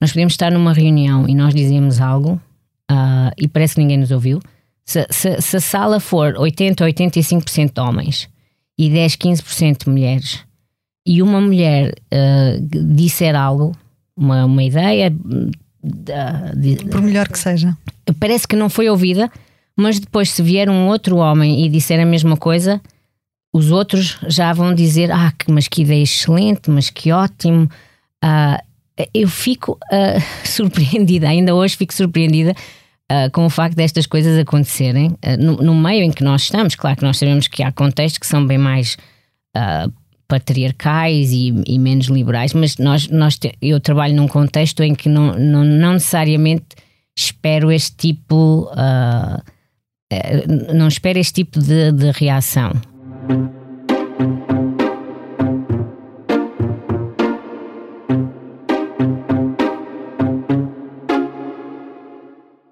Nós podemos estar numa reunião e nós dizemos algo uh, e parece que ninguém nos ouviu. Se, se, se a sala for 80 ou 85% de homens e 10, 15% de mulheres, e uma mulher uh, disser algo, uma, uma ideia. De, Por melhor que seja. Parece que não foi ouvida, mas depois, se vier um outro homem e disser a mesma coisa, os outros já vão dizer: Ah, mas que ideia excelente, mas que ótimo. Uh, eu fico uh, surpreendida, ainda hoje fico surpreendida uh, com o facto destas coisas acontecerem no, no, meio em que nós estamos. Claro que nós sabemos que há contextos que são bem mais patriarcais e, e, menos liberais, mas nós, nós te, eu trabalho num contexto em que não, não, não necessariamente espero este tipo, uh, não espero este tipo de, de reação.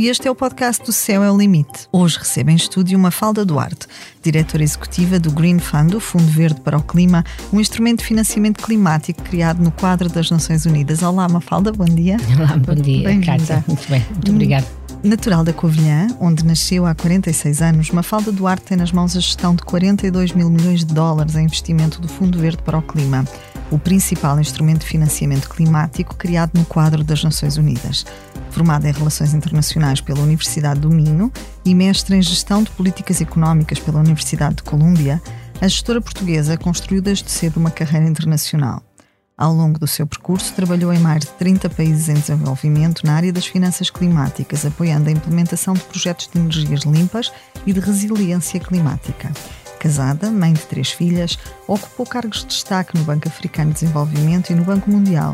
e este é o podcast do Céu é o Limite. Hoje recebo em estúdio uma Falda Duarte, diretora executiva do Green Fund, o Fundo Verde para o Clima, um instrumento de financiamento climático criado no quadro das Nações Unidas. Olá, Mafalda, bom dia. Olá, bom dia, Cátia. Muito bem, muito obrigada. Natural da Covilhã, onde nasceu há 46 anos, Mafalda Duarte tem nas mãos a gestão de 42 mil milhões de dólares em investimento do Fundo Verde para o Clima, o principal instrumento de financiamento climático criado no quadro das Nações Unidas. Formada em Relações Internacionais pela Universidade do Minho e mestre em Gestão de Políticas Económicas pela Universidade de Colômbia, a gestora portuguesa construiu desde cedo uma carreira internacional. Ao longo do seu percurso, trabalhou em mais de 30 países em desenvolvimento na área das finanças climáticas, apoiando a implementação de projetos de energias limpas e de resiliência climática. Casada, mãe de três filhas, ocupou cargos de destaque no Banco Africano de Desenvolvimento e no Banco Mundial.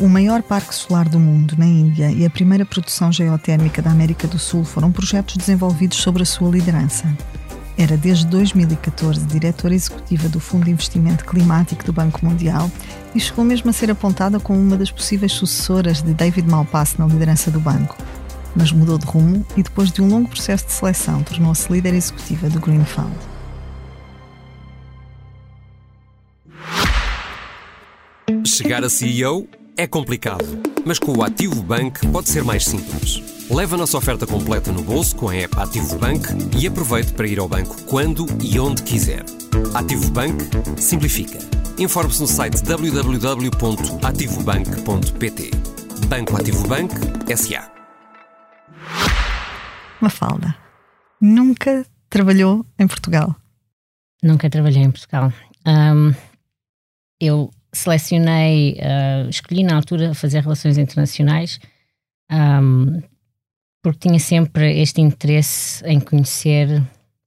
O maior parque solar do mundo, na Índia, e a primeira produção geotérmica da América do Sul foram projetos desenvolvidos sob a sua liderança. Era desde 2014 diretora executiva do Fundo de Investimento Climático do Banco Mundial e chegou mesmo a ser apontada como uma das possíveis sucessoras de David Malpass na liderança do banco. Mas mudou de rumo e, depois de um longo processo de seleção, tornou-se líder executiva do Green Fund. Chegar a CEO é complicado, mas com o Ativo Bank pode ser mais simples. Leve a nossa oferta completa no bolso com a app Ativo Bank e aproveite para ir ao banco quando e onde quiser. Ativo Bank simplifica. Informe-se no site www.ativobank.pt. Banco Ativo Bank S.A. Mafalda, nunca trabalhou em Portugal? Nunca trabalhei em Portugal. Um, eu selecionei, uh, escolhi na altura fazer relações internacionais um, porque tinha sempre este interesse em conhecer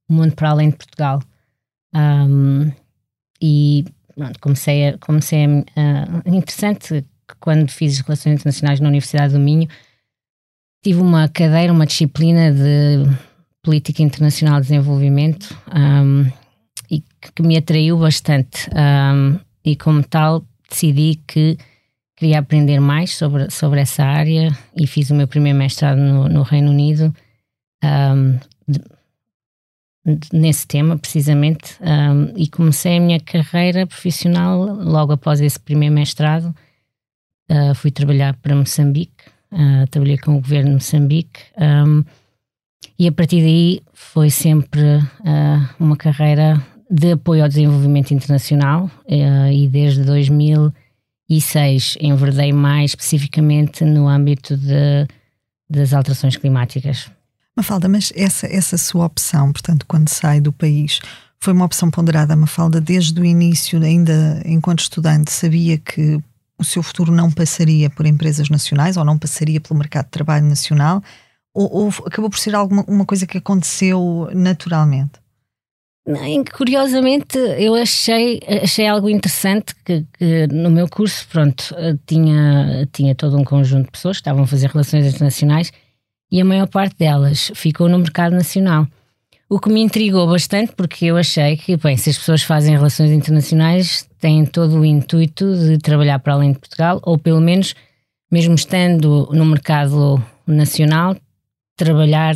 o mundo para além de Portugal. Um, e pronto, comecei a. Comecei a uh, interessante que quando fiz Relações Internacionais na Universidade do Minho, tive uma cadeira, uma disciplina de Política Internacional de Desenvolvimento um, e que, que, me atraiu bastante. Um, e como tal, decidi que queria aprender mais sobre, sobre essa área e fiz o meu primeiro mestrado no, no Reino Unido. Um, de, nesse tema, precisamente, um, e comecei a minha carreira profissional logo após esse primeiro mestrado. Uh, fui trabalhar para Moçambique, uh, trabalhei com o governo de Moçambique, um, e a partir daí foi sempre uh, uma carreira de apoio ao desenvolvimento internacional, e desde 2006 enverdei mais especificamente no âmbito de, das alterações climáticas. Mafalda, mas essa, essa sua opção, portanto, quando sai do país, foi uma opção ponderada, Mafalda, desde o início, ainda enquanto estudante, sabia que o seu futuro não passaria por empresas nacionais ou não passaria pelo mercado de trabalho nacional? Ou, ou acabou por ser alguma uma coisa que aconteceu naturalmente? Curiosamente, eu achei, achei algo interessante que, que, no meu curso, pronto, tinha, tinha todo um conjunto de pessoas que estavam a fazer relações internacionais e a maior parte delas ficou no mercado nacional. O que me intrigou bastante, porque eu achei que, bem, se as pessoas fazem relações internacionais, têm todo o intuito de trabalhar para além de Portugal, ou pelo menos, mesmo estando no mercado nacional, trabalhar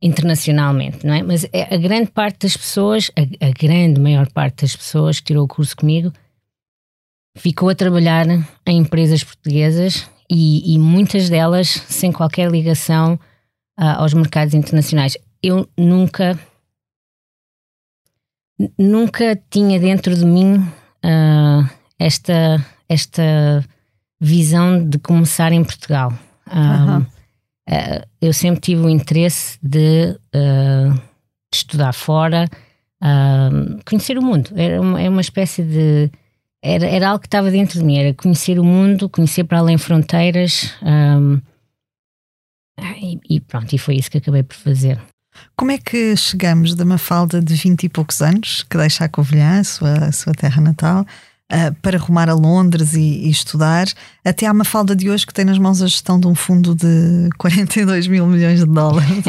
internacionalmente, não é? Mas é, a grande parte das pessoas, a, a grande maior parte das pessoas que tirou o curso comigo, ficou a trabalhar em empresas portuguesas e, e muitas delas sem qualquer ligação uh, aos mercados internacionais. Eu nunca, nunca tinha dentro de mim uh, esta, esta visão de começar em Portugal. Um, uh, eu sempre tive o interesse de, de estudar fora, conhecer o mundo. Era uma, é uma espécie de era, era algo que estava dentro de mim, era conhecer o mundo, conhecer para além fronteiras. Um, e, e, pronto, e foi isso que acabei por fazer. Como é que chegamos de uma falda de 20 e poucos anos, que deixa a Covilhã, a sua, a sua terra natal, uh, para rumar a Londres e, e, estudar, até à Mafalda de hoje que tem nas mãos a gestão de um fundo de 42 mil milhões de dólares?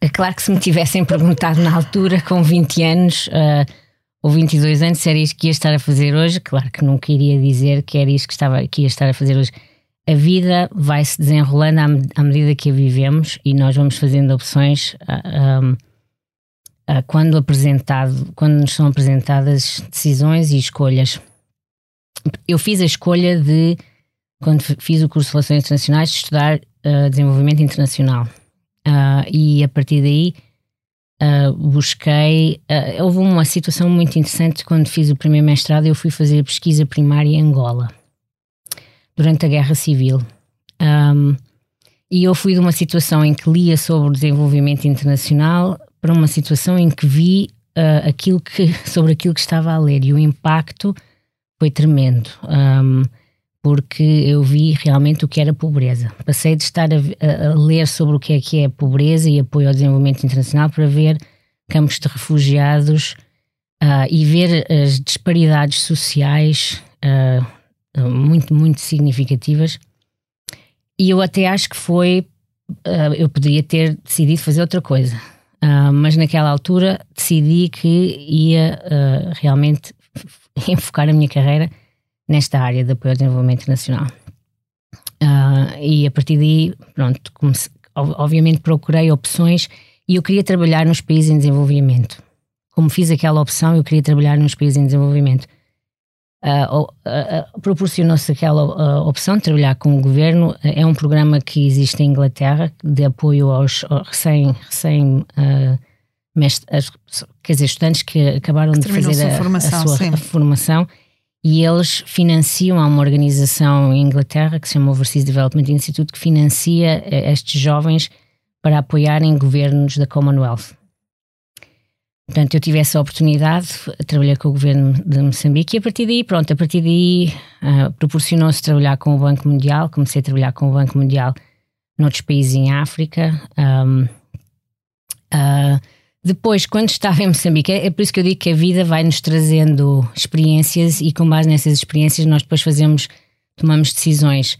é claro que se me tivessem perguntado na altura, com 20 anos. Uh, ou 22 anos, se era isto que ia estar a fazer hoje, claro que nunca iria dizer que era isto que, estava, que ia estar a fazer hoje. A vida vai se desenrolando à, à medida que a vivemos e nós vamos fazendo opções uh, uh, quando, apresentado, quando nos são apresentadas decisões e escolhas. Eu fiz a escolha de, quando fiz o curso de Relações Internacionais, de estudar uh, desenvolvimento internacional. e a partir daí Uh, busquei. Uh, houve uma situação muito interessante quando fiz o primeiro mestrado. Eu fui fazer pesquisa primária em Angola durante a Guerra Civil. Um, e eu fui de uma situação em que lia sobre o desenvolvimento internacional para uma situação em que vi uh, aquilo que, sobre aquilo que estava a ler e o impacto foi tremendo. Um, porque eu vi realmente o que era pobreza. Passei de estar a, a, ler sobre o que é que é pobreza e apoio ao desenvolvimento internacional para ver campos de refugiados uh, e ver as disparidades sociais uh, muito, muito significativas. E eu até acho que foi. Uh, eu poderia ter decidido fazer outra coisa, mas naquela altura decidi que ia realmente enfocar a minha carreira nesta área de apoio ao desenvolvimento nacional. Uh, e a partir daí, pronto, comecei, obviamente procurei opções e eu queria trabalhar nos países em desenvolvimento. Como fiz aquela opção, eu queria trabalhar nos países em desenvolvimento. Uh, uh, Proporcionou-se aquela opção de trabalhar com o governo. É um programa que existe em Inglaterra de apoio aos, aos recém, recém mestre, quer dizer, estudantes que acabaram que de fazer a, formação, a sua formação e eles financiam, há uma organização em Inglaterra que se chama Overseas Development Institute que financia eh, estes jovens para apoiarem governos da Commonwealth. Portanto, eu tive essa oportunidade, trabalhei com o governo de Moçambique e a partir daí, pronto, a partir daí uh, proporcionou-se trabalhar com o Banco Mundial, comecei a trabalhar com o Banco Mundial noutros países em África. Um, uh, ah, depois, quando estava em Moçambique, é, por isso que eu digo que a vida vai-nos trazendo experiências e com base nessas experiências nós depois fazemos, tomamos decisões.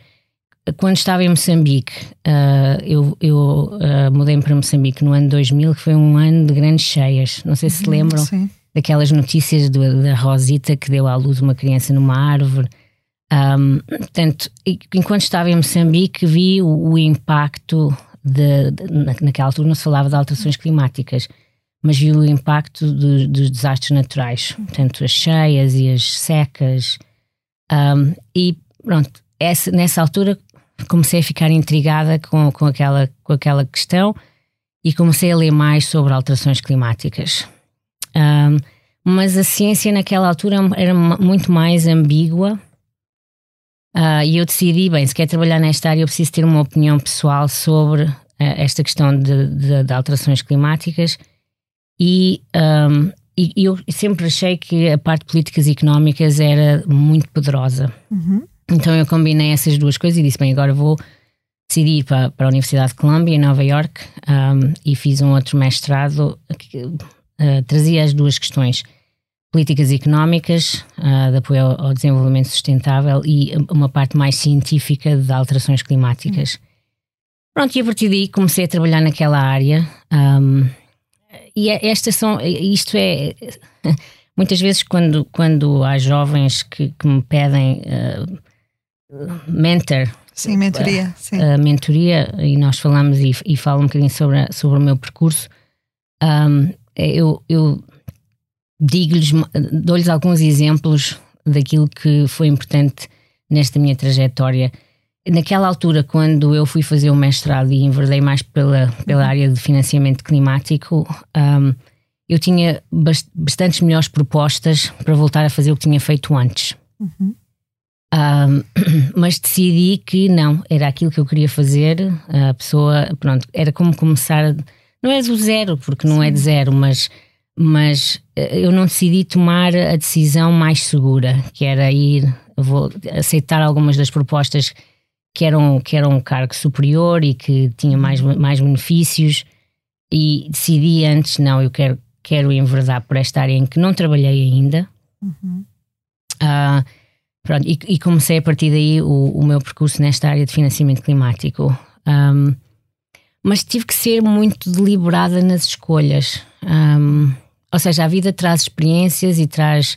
Quando estava em Moçambique, uh, eu, eu uh, mudei para Moçambique no ano 2000, que foi um ano de grandes cheias. Não sei se se uhum, lembram Sim. daquelas notícias do, da Rosita que deu à luz uma criança numa árvore. Um, portanto, enquanto estava em Moçambique, vi o, o impacto de, de, naquela altura não se falava de alterações climáticas mas viu o impacto do, dos desastres naturais, portanto, as cheias e as secas. Um, e pronto, essa, nessa altura comecei a ficar intrigada com, com, aquela, com aquela questão e comecei a ler mais sobre alterações climáticas. Um, mas a ciência naquela altura era muito mais ambígua. Uh, e eu decidi, bem, se quer trabalhar nesta área, eu preciso ter uma opinião pessoal sobre uh, esta questão de, de, de alterações climáticas e, um, e eu sempre achei que a parte de políticas económicas era muito poderosa. Uhum. Então eu combinei essas duas coisas e disse: bem, agora vou decidir para, para a Universidade de Columbia, em Nova York, um, e fiz um outro mestrado que uh, trazia as duas questões. Políticas económicas, uh, de apoio ao, ao, desenvolvimento sustentável e uma parte mais científica de alterações climáticas. Uhum. Pronto, e a partir daí comecei a trabalhar naquela área. Um, e é, estas são, isto é, muitas vezes quando, quando há jovens que, que me pedem uh, mentor, sim, mentoria, uh, sim. Uh, mentoria, e nós falamos e, e falo um bocadinho sobre, sobre o meu percurso, um, eu, eu digo-lhes, dou-lhes alguns exemplos daquilo que foi importante nesta minha trajetória. Naquela altura, quando eu fui fazer o mestrado e enverdei mais pela, pela área de financiamento climático, um, eu tinha bastantes melhores propostas para voltar a fazer o que tinha feito antes. Uhum. Um, mas decidi que não, era aquilo que eu queria fazer. A pessoa, pronto, era como começar, não é do zero, porque não Sim. é de zero, mas mas eh, eu não decidi tomar a decisão mais segura, que era ir vou aceitar algumas das propostas que eram, que eram um cargo superior e que tinha mais, mais benefícios e decidi antes, não, eu quero, quero enverdar por esta área em que não trabalhei ainda. Uhum. Uh, pronto, e, e, comecei a partir daí o, o, meu percurso nesta área de financiamento climático. Um, mas tive que ser muito deliberada nas escolhas. Um, ou seja, a vida traz experiências e traz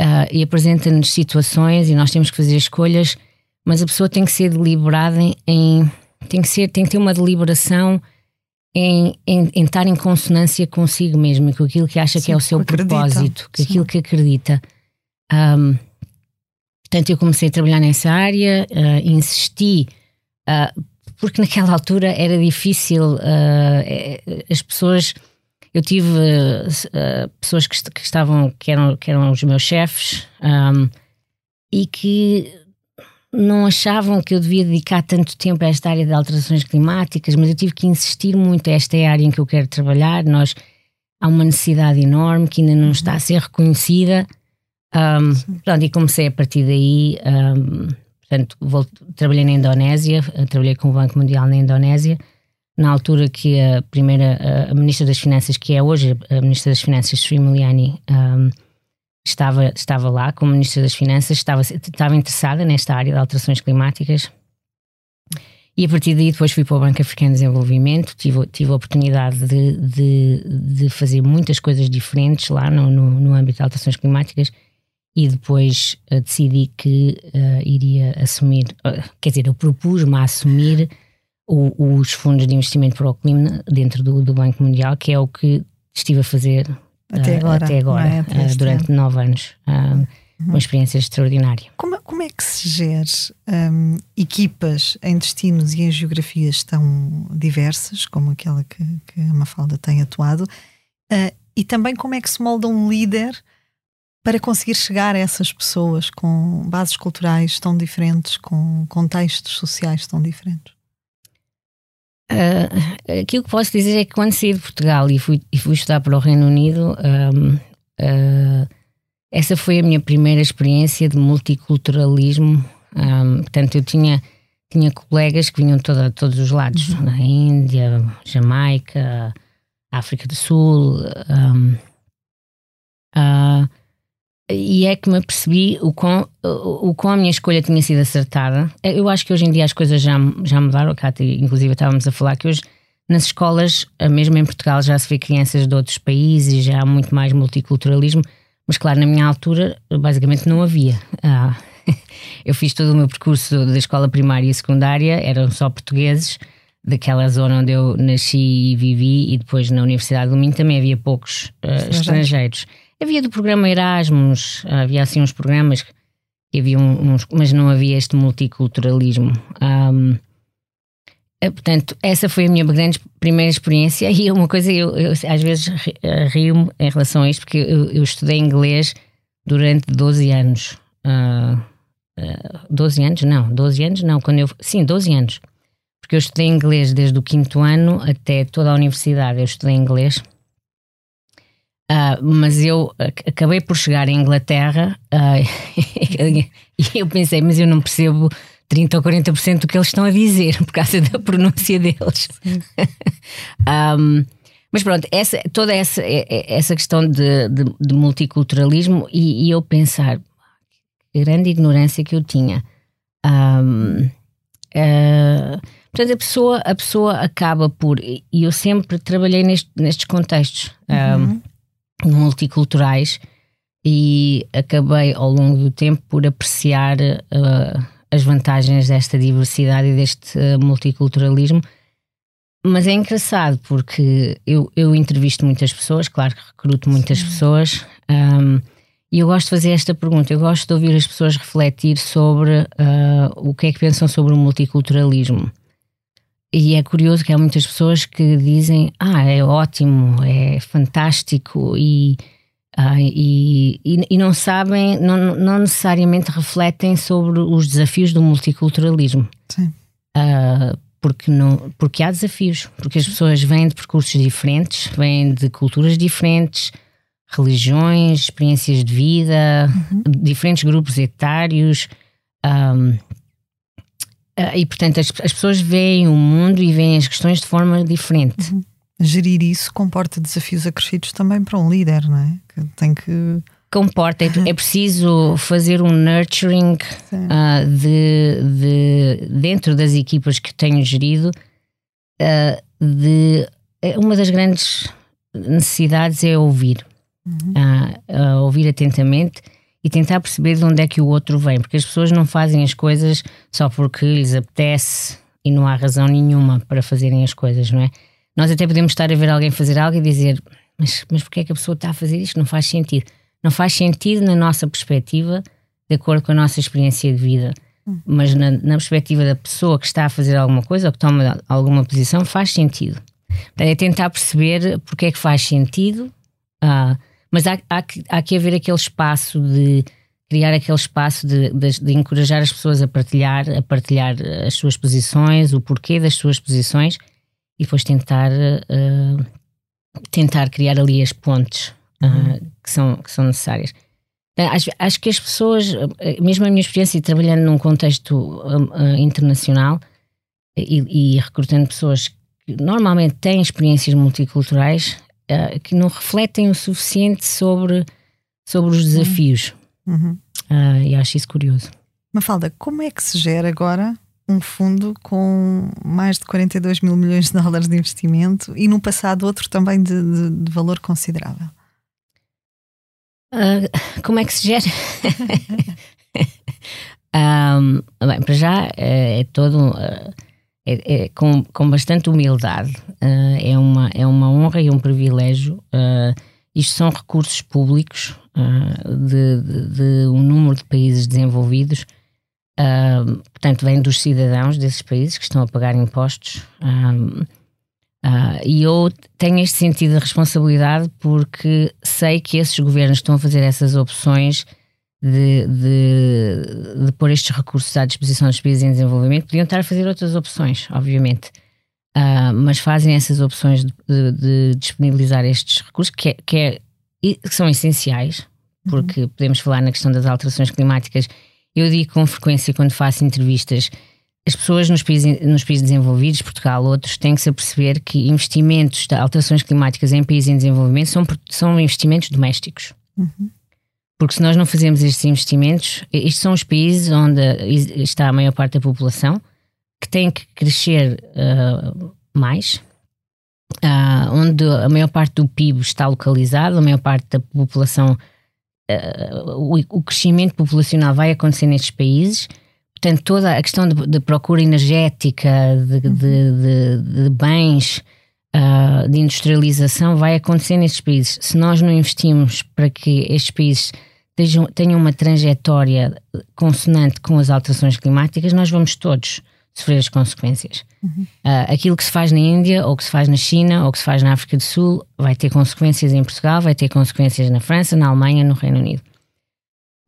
uh, e apresenta-nos situações e nós temos que fazer escolhas, mas a pessoa tem que ser deliberada em, em tem que ser tem que ter uma deliberação em, em, em, estar em consonância consigo mesmo e com aquilo que acha Sim, que é o seu propósito, com aquilo que acredita. Um, portanto, eu comecei a trabalhar nessa área, uh, insisti, uh, porque naquela altura era difícil, uh, as pessoas eu tive pessoas que, que, estavam, que eram, que eram os meus chefes um, e que não achavam que eu devia dedicar tanto tempo a esta área de alterações climáticas, mas eu tive que insistir muito. Esta é a área em que eu quero trabalhar. Nós há uma necessidade enorme que ainda não está a ser reconhecida. Um, pronto, e comecei a partir daí. Um, portanto, vou, trabalhei na Indonésia, trabalhei com o Banco Mundial na Indonésia na altura que a primeira, a Ministra das Finanças, que é hoje a Ministra das Finanças, Sri Mulyani, um, estava, estava lá como Ministra das Finanças, estava, estava interessada nesta área de alterações climáticas. E a partir daí depois fui para o Banco Africano de Desenvolvimento, tive, tive a oportunidade de, de, de fazer muitas coisas diferentes lá no, no, no âmbito de alterações climáticas e depois uh, decidi que uh, iria assumir, uh, quer dizer, eu propus-me a assumir o, os fundos de investimento para o clima dentro do, do, Banco Mundial, que é o que estive a fazer até agora, até agora é? até durante nove anos. Um, uma experiência extraordinária. Como, como é que se gera um, equipas em destinos e em geografias tão diversas, como aquela que, que a Mafalda tem atuado, uh, e também como é que se molda um líder para conseguir chegar a essas pessoas com bases culturais tão diferentes, com contextos sociais tão diferentes? Uh, aquilo que posso dizer é que quando saí de Portugal e fui, e fui estudar para o Reino Unido, um, uh, essa foi a minha primeira experiência de multiculturalismo. Um, portanto, eu tinha, tinha colegas que vinham de todos os lados, uhum. na Índia, Jamaica, África do Sul. Um, uh, e é que me apercebi o quão, o quão a minha escolha tinha sido acertada. Eu acho que hoje em dia as coisas já, já mudaram. Cá, inclusive, estávamos a falar que hoje nas escolas, mesmo em Portugal, já se vê crianças de outros países, já há muito mais multiculturalismo. Mas, claro, na minha altura, basicamente não havia. Ah, eu fiz todo o meu percurso da escola primária e secundária, eram só portugueses, daquela zona onde eu nasci e vivi, e depois na Universidade do Minho também havia poucos uh, estrangeiros. Havia do programa Erasmus, havia assim uns programas que havia uns, mas não havia este multiculturalismo. Um, eh, portanto, essa foi a minha grande primeira experiência e uma coisa eu, eu às vezes eh, rio-me em relação a isto porque eu, eu, estudei inglês durante 12 anos. Uh, uh, 12 anos? Não, 12 anos não, quando eu sim, 12 anos. Porque eu estudei inglês desde o quinto ano até toda a universidade, eu estudei inglês. Uh, mas eu acabei por chegar à Inglaterra uh, e eu pensei, mas eu não percebo 30 ou 40% do que eles estão a dizer por causa da pronúncia deles. um, mas pronto, essa, toda essa, essa questão de, de, de multiculturalismo e, e, eu pensar, que grande ignorância que eu tinha. Um, uh, Portanto, a pessoa, a pessoa acaba por. E eu sempre trabalhei neste, nestes contextos uhum. um, multiculturais e acabei ao longo do tempo por apreciar uh, as vantagens desta diversidade e deste uh, multiculturalismo. Mas é engraçado porque eu, eu entrevisto muitas pessoas, claro que recruto muitas Sim. pessoas, um, e eu gosto de fazer esta pergunta. Eu gosto de ouvir as pessoas refletir sobre uh, o que é que pensam sobre o multiculturalismo. E é curioso que há muitas pessoas que dizem: Ah, é ótimo, é fantástico, e ah, e, e, e, não sabem, não, não, necessariamente refletem sobre os desafios do multiculturalismo. Sim. Ah, porque, não, porque há desafios, porque as pessoas vêm de percursos diferentes, vêm de culturas diferentes, religiões, experiências de vida, uhum. diferentes grupos etários. Um, ah, e portanto as, as, pessoas veem o mundo e veem as questões de forma diferente. Uhum gerir isso comporta desafios acrescidos também para um líder, não é? Que tem que. Comporta, é, é preciso fazer um nurturing uh, de, de, dentro das equipas que tenho gerido. Uh, de, é uma das grandes necessidades é ouvir, uhum. uh, ouvir atentamente e tentar perceber de onde é que o outro vem, porque as pessoas não fazem as coisas só porque lhes apetece e não há razão nenhuma para fazerem as coisas, não é? Nós até podemos estar a ver alguém fazer algo e dizer, mas, mas porquê é que a pessoa está a fazer isto? Não faz sentido. Não faz sentido na nossa perspectiva, de acordo com a nossa experiência de vida. Hum. Mas na, na perspectiva da pessoa que está a fazer alguma coisa ou que toma alguma posição, faz sentido. É tentar perceber porque é que faz sentido, ah, mas há, há, que, há que haver aquele espaço de criar aquele espaço de, de, de, encorajar as pessoas a partilhar, a partilhar as suas posições, o porquê das suas posições e depois tentar, uh, tentar criar ali as pontes uh, que, são, que são necessárias. Acho, acho, que as pessoas, mesmo a minha experiência trabalhando num contexto uh, internacional e, e, recrutando pessoas que normalmente têm experiências multiculturais, uh, que não refletem o suficiente sobre, sobre os desafios. Uhum. Uh, e acho isso curioso. Mafalda, como é que se gera agora um fundo com mais de 42 mil milhões de dólares de investimento e no passado outro também de, de, de valor considerável. Uh, como é que se gera? um, bem, para já é, é todo é, é, com, com bastante humildade. Uh, é, uma, é uma honra e um privilégio. isto são recursos públicos de, de, de um número de países desenvolvidos Uh, portanto, vem dos cidadãos desses países que estão a pagar impostos. Uh, uh, e eu tenho este sentido de responsabilidade porque sei que esses governos estão a fazer essas opções de, de, de pôr estes recursos à disposição dos países em desenvolvimento. Podiam estar a fazer outras opções, obviamente. mas fazem essas opções de, de, de disponibilizar estes recursos que, é, que, é, que são essenciais, porque uhum. podemos falar na questão das alterações climáticas eu digo com frequência quando faço entrevistas, as pessoas nos países, nos países desenvolvidos, Portugal, outros, têm que se perceber que investimentos de alterações climáticas em países em desenvolvimento são, são investimentos domésticos. Uhum. Porque se nós não fazemos estes investimentos, estes são os países onde está a maior parte da população, que tem que crescer uh, mais, uh, onde a maior parte do PIB está localizado, a maior parte da população o, o, crescimento populacional vai acontecer nestes países, portanto, toda a questão de, de procura energética, de, uhum. de, de bens, uh, de industrialização vai acontecer nestes países. Se nós não investimos para que estes países tenham, uma trajetória consonante com as alterações climáticas, nós vamos todos sofrer as consequências. Uhum. Uh, aquilo que se faz na Índia, ou que se faz na China, ou que se faz na África do Sul, vai ter consequências em Portugal, vai ter consequências na França, na Alemanha, no Reino Unido.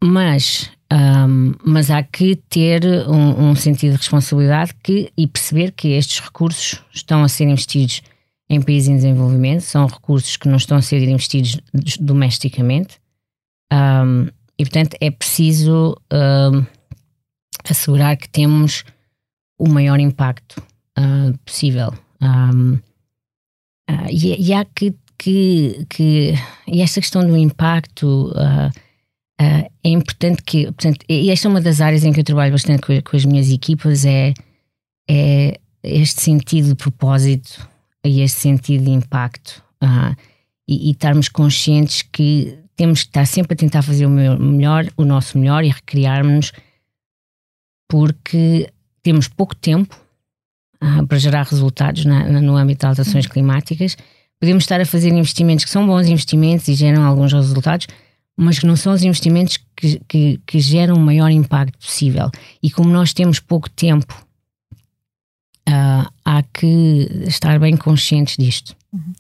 Mas, um, mas há que ter um, um, sentido de responsabilidade que, e perceber que estes recursos estão a ser investidos em países em desenvolvimento, são recursos que não estão a ser investidos domesticamente. Um, e, portanto, é preciso assegurar que temos o maior impacto uh, possível. Um, uh, ah, e, e, há que, que, que, E esta questão do impacto uh, é importante que. Portanto, e esta é uma das áreas em que eu trabalho bastante com, com as minhas equipas, é, é este sentido de propósito e este sentido de impacto e, e estarmos conscientes que temos que estar sempre a tentar fazer o melhor, o nosso melhor e recriarmos porque temos pouco tempo uh, para gerar resultados na, na, no âmbito de alterações climáticas. Podemos estar a fazer investimentos que são bons investimentos e geram alguns resultados, mas que não são os investimentos que, que, que geram o maior impacto possível. E como nós temos pouco tempo, uh, há que estar bem conscientes disto. Uhum.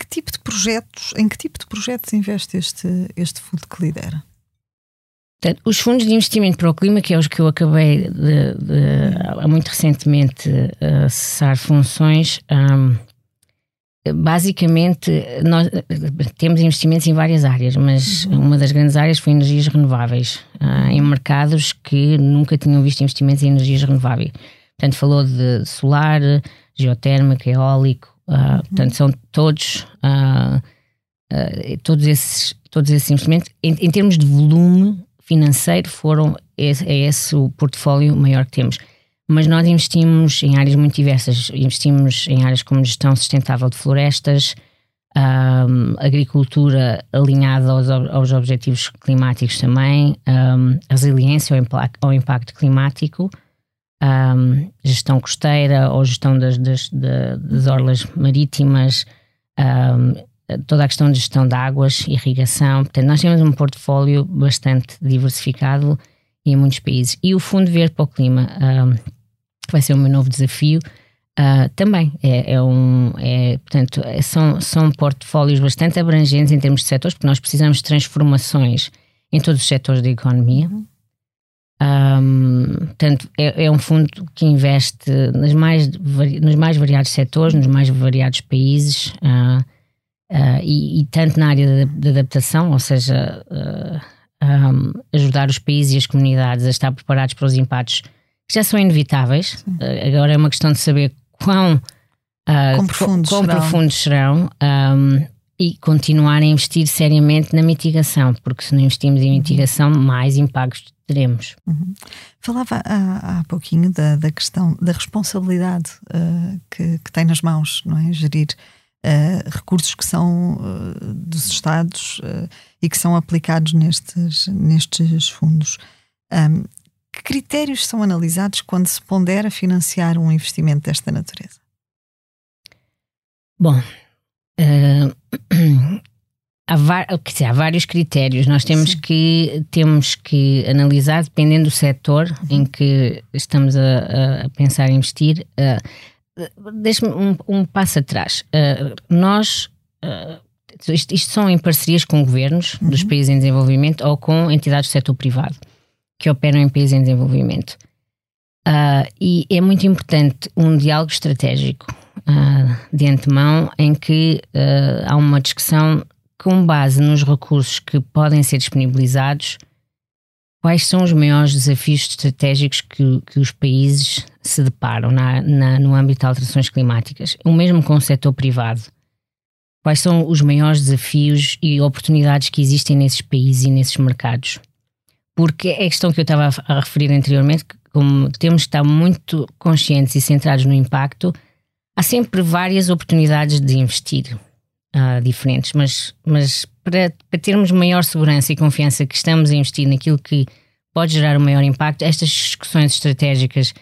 Que tipo de projetos, em que tipo de projetos investe este, este fundo que lidera? Os fundos de investimento para o clima, que é os que eu acabei de, de, muito recentemente uh, acessar funções, um, basicamente nós temos investimentos em várias áreas, mas uhum. uma das grandes áreas foi energias renováveis, uh, em mercados que nunca tinham visto investimentos em energias renováveis. Portanto, falou de solar, geotérmico, eólico, uh, portanto, são todos, uh, todos, esses, todos esses investimentos. Em, em termos de volume, financeiro foram esse, é esse o portfólio maior que temos. Mas nós investimos em áreas muito diversas. Investimos em áreas como gestão sustentável de florestas, um, agricultura alinhada aos, aos, objetivos climáticos também, um, resiliência ao ao impacto climático, um, gestão costeira ou gestão das, das, das orlas marítimas, toda a questão de gestão de águas, irrigação. Portanto, nós temos um portfólio bastante diversificado em muitos países. E o Fundo Verde para o Clima, um, que vai ser o meu novo desafio, uh, também é, é, um. É, portanto, é, são, são portfólios bastante abrangentes em termos de setores, porque nós precisamos de transformações em todos os setores da economia. Um, portanto, é, é, um fundo que investe nas mais, nos mais variados setores, nos mais variados países. Uh, Uh, e, e, tanto na área de, de adaptação, ou seja, uh, ah, um, ajudar os países e as comunidades a estar preparados para os impactos que já são inevitáveis. Uh, agora é uma questão de saber quão, quão profundos quão serão, profundos serão um, e continuar a investir seriamente na mitigação, porque se não investimos em mitigação, mais impactos teremos. Uhum. Falava há, há pouquinho da, da, questão da responsabilidade que, que tem nas mãos, não é? Gerir Uh, recursos que são uh, dos Estados uh, e que são aplicados nestes, nestes fundos. Um, que critérios são analisados quando se pondera financiar um investimento desta natureza? Bom, há, dizer, há, vários critérios. Nós temos que, temos que analisar, dependendo do setor em que estamos a, a pensar em investir, Deixe-me um, um, passo atrás. Uh, nós. Uh, isto, isto, são em parcerias com governos uhum. dos países em desenvolvimento ou com entidades do setor privado que operam em países em desenvolvimento. Uh, e é muito importante um diálogo estratégico uh, de antemão em que uh, há uma discussão com base nos recursos que podem ser disponibilizados Quais são os maiores desafios estratégicos que, que os países se deparam na, na, no âmbito de alterações climáticas? O mesmo com o setor privado. Quais são os maiores desafios e oportunidades que existem nesses países e nesses mercados? Porque é a questão que eu estava a, referir anteriormente, como temos que estar muito conscientes e centrados no impacto, há sempre várias oportunidades de investir uh, diferentes, mas, mas para, para termos maior segurança e confiança que estamos a investir naquilo que pode gerar o maior impacto, estas discussões estratégicas,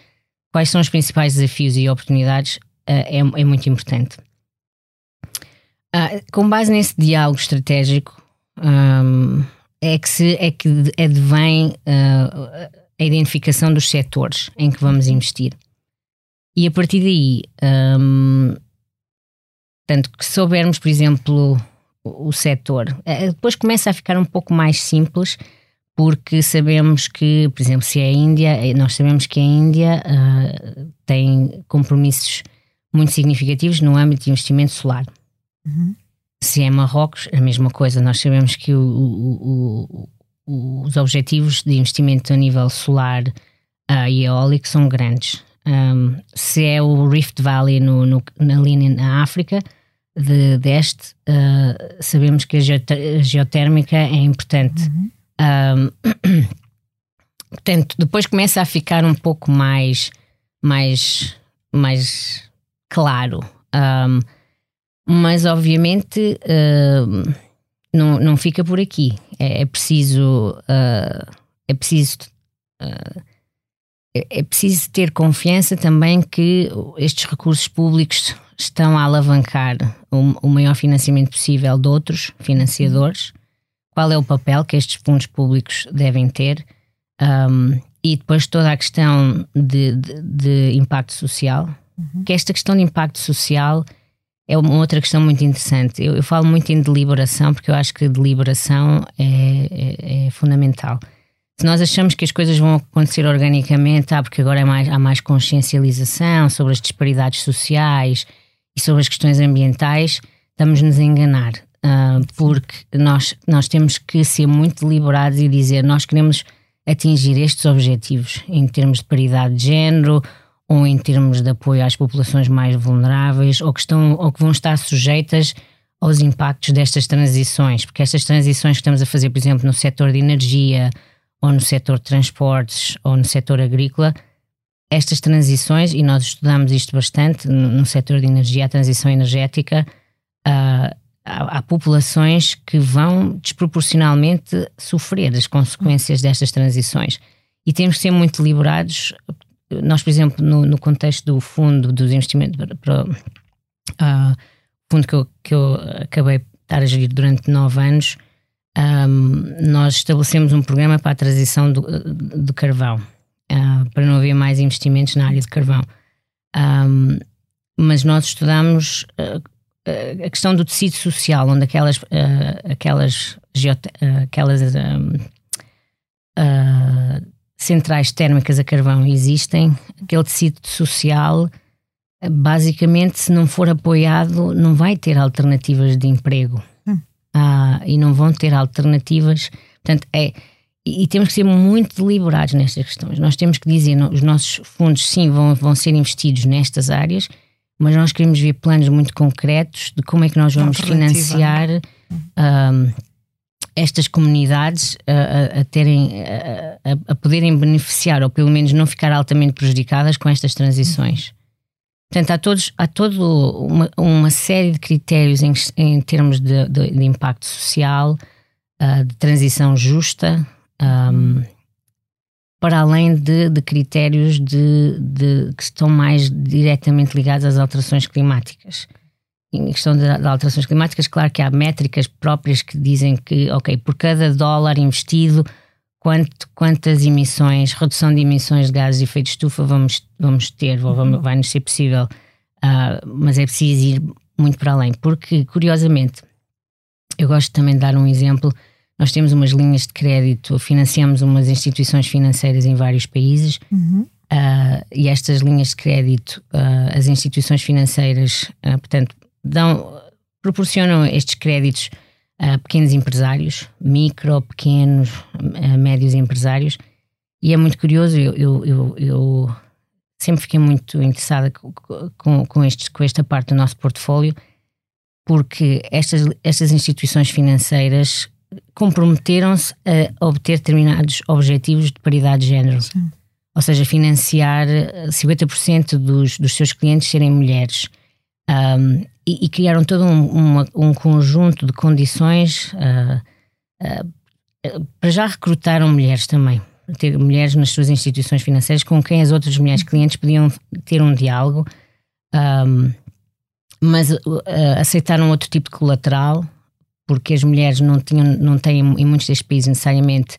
quais são os principais desafios e oportunidades, uh, é, é, muito importante. Uh, com base nesse diálogo estratégico, um, é que, se, é que advém uh, a identificação dos setores em que vamos investir. E a partir daí, um, tanto que soubermos, por exemplo, o, setor. Eh, depois começa a ficar um pouco mais simples, porque sabemos que, por exemplo, se é a Índia, eh, nós sabemos que a Índia uh, tem compromissos muito significativos no âmbito de investimento solar. Uhum. Se é Marrocos, a mesma coisa. Nós sabemos que o, o, o, os objetivos de investimento a nível solar uh, e eólico são grandes. Um, se é o Rift Valley no, no, na linha na África, de, deste, uh, sabemos que a, geotérmica é importante. Uhum. Um, portanto, depois começa a ficar um pouco mais, mais mais claro. Um, mas, obviamente, uh, não, não fica por aqui. É, é preciso. Uh, é preciso. Uh, é preciso ter confiança também que estes recursos públicos estão a alavancar o, o maior financiamento possível de outros financiadores. Qual é o papel que estes fundos públicos devem ter? Um, e depois toda a questão de, de, de impacto social, uhum. que esta questão de impacto social é uma outra questão muito interessante. Eu, eu falo muito em deliberação porque eu acho que deliberação é, é, é, fundamental. Se nós achamos que as coisas vão acontecer organicamente, ah, porque agora é mais, há mais consciencialização sobre as disparidades sociais e sobre as questões ambientais, estamos-nos a enganar. Uh, porque nós, nós temos que ser muito deliberados e dizer nós queremos atingir estes objetivos em termos de paridade de género ou em termos de apoio às populações mais vulneráveis ou que, estão, ou que vão estar sujeitas aos impactos destas transições, porque estas transições que estamos a fazer, por exemplo, no setor de energia ou no setor de transportes ou no setor agrícola, estas transições, e nós estudamos isto bastante no, setor de energia, a transição energética, uh, há, há, populações que vão desproporcionalmente sofrer as consequências destas transições. E temos que ser muito deliberados. Nós, por exemplo, no, no contexto do fundo dos investimentos para uh, fundo que eu, que eu acabei de estar a gerir durante nove anos, um, nós estabelecemos um programa para a transição do, do carvão, uh, para não haver mais investimentos na área de carvão. Um, mas nós estudamos uh, a questão do tecido social, onde aquelas, uh, aquelas, aquelas centrais térmicas a carvão existem, aquele tecido social, basicamente, se não for apoiado, não vai ter alternativas de emprego hum. e não vão ter alternativas. Portanto, é. E, temos que ser muito deliberados nestas questões. Nós temos que dizer, os nossos fundos, sim, vão, vão ser investidos nestas áreas, mas nós queremos ver planos muito concretos de como é que nós vamos financiar um, estas comunidades a, a, a terem a, a, poderem beneficiar ou pelo menos não ficar altamente prejudicadas com estas transições. Portanto, há, todos, há toda uma, uma, série de critérios em, em termos de, de, de impacto social, uh, de transição justa, um, para além de, de critérios de, que estão mais diretamente ligados às alterações climáticas. Em questão de, alterações climáticas, claro que há métricas próprias que dizem que, ok, por cada dólar investido, quanto, quantas emissões, redução de emissões de gases de efeito de estufa vamos, vamos ter, ou vamos, vai nos ser possível, uh, mas é preciso ir muito para além, porque, curiosamente, eu gosto também de dar um exemplo nós temos umas linhas de crédito, financiamos umas instituições financeiras em vários países uhum. uh, e estas linhas de crédito, uh, as instituições financeiras, portanto, dão, proporcionam estes créditos a pequenos empresários, micro, pequenos, médios empresários. E é muito curioso, eu, eu, eu, eu sempre fiquei muito interessada com, com, com, estes, com esta parte do nosso portfólio, porque estas, estas instituições financeiras comprometeram-se a obter determinados objetivos de paridade de género. Sim. Ou seja, financiar 50% eh, dos, dos seus clientes serem mulheres. Um, e, e, criaram todo um, uma, um conjunto de condições uh, uh, para já recrutaram mulheres também. Ter mulheres nas suas instituições financeiras com quem as outras mulheres clientes podiam ter um diálogo, um, mas aceitaram outro tipo de colateral porque as mulheres não, tinham, não têm, em muitos destes países, necessariamente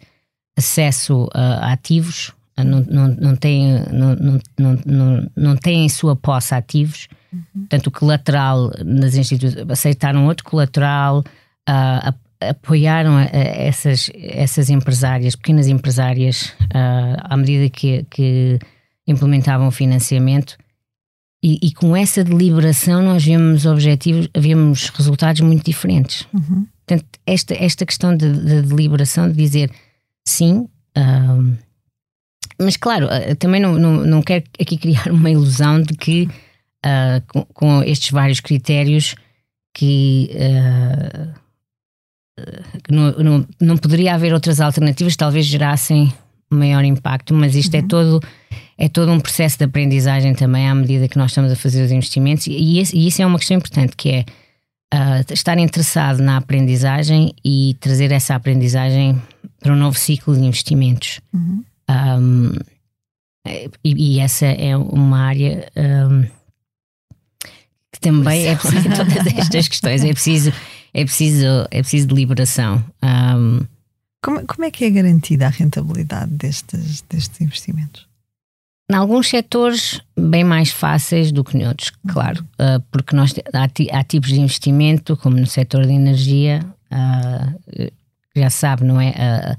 acesso a, ativos, não, não, não, têm, não, não, não, não têm em sua posse ativos. Uhum. Portanto, o colateral nas instituições aceitaram outro colateral, uh, apoiaram a, a essas, essas empresárias, pequenas empresárias, uh, à medida que, que implementavam o financiamento e, e, com essa deliberação nós vemos objetivos, vemos resultados muito diferentes. Uhum. Portanto, esta, esta questão de, de deliberação, de dizer sim, um, mas claro, também não, não, não quero aqui criar uma ilusão de que uh, com, com, estes vários critérios que, uh, que não, não, não poderia haver outras alternativas, talvez gerassem maior impacto, mas isto é uhum. é todo é todo um processo de aprendizagem também à medida que nós estamos a fazer os investimentos e, esse, e isso é uma questão importante que é uh, estar interessado na aprendizagem e trazer essa aprendizagem para um novo ciclo de investimentos. Uhum. Um, e, e, essa é uma área um, que também é preciso todas estas questões, é preciso, é preciso, é preciso deliberação. Um, como, como é que é garantida a rentabilidade destes, destes investimentos? Em alguns setores, bem mais fáceis do que noutros, claro, uh, porque nós, há, há, tipos de investimento, como no setor de energia, uh, já sabe, não é?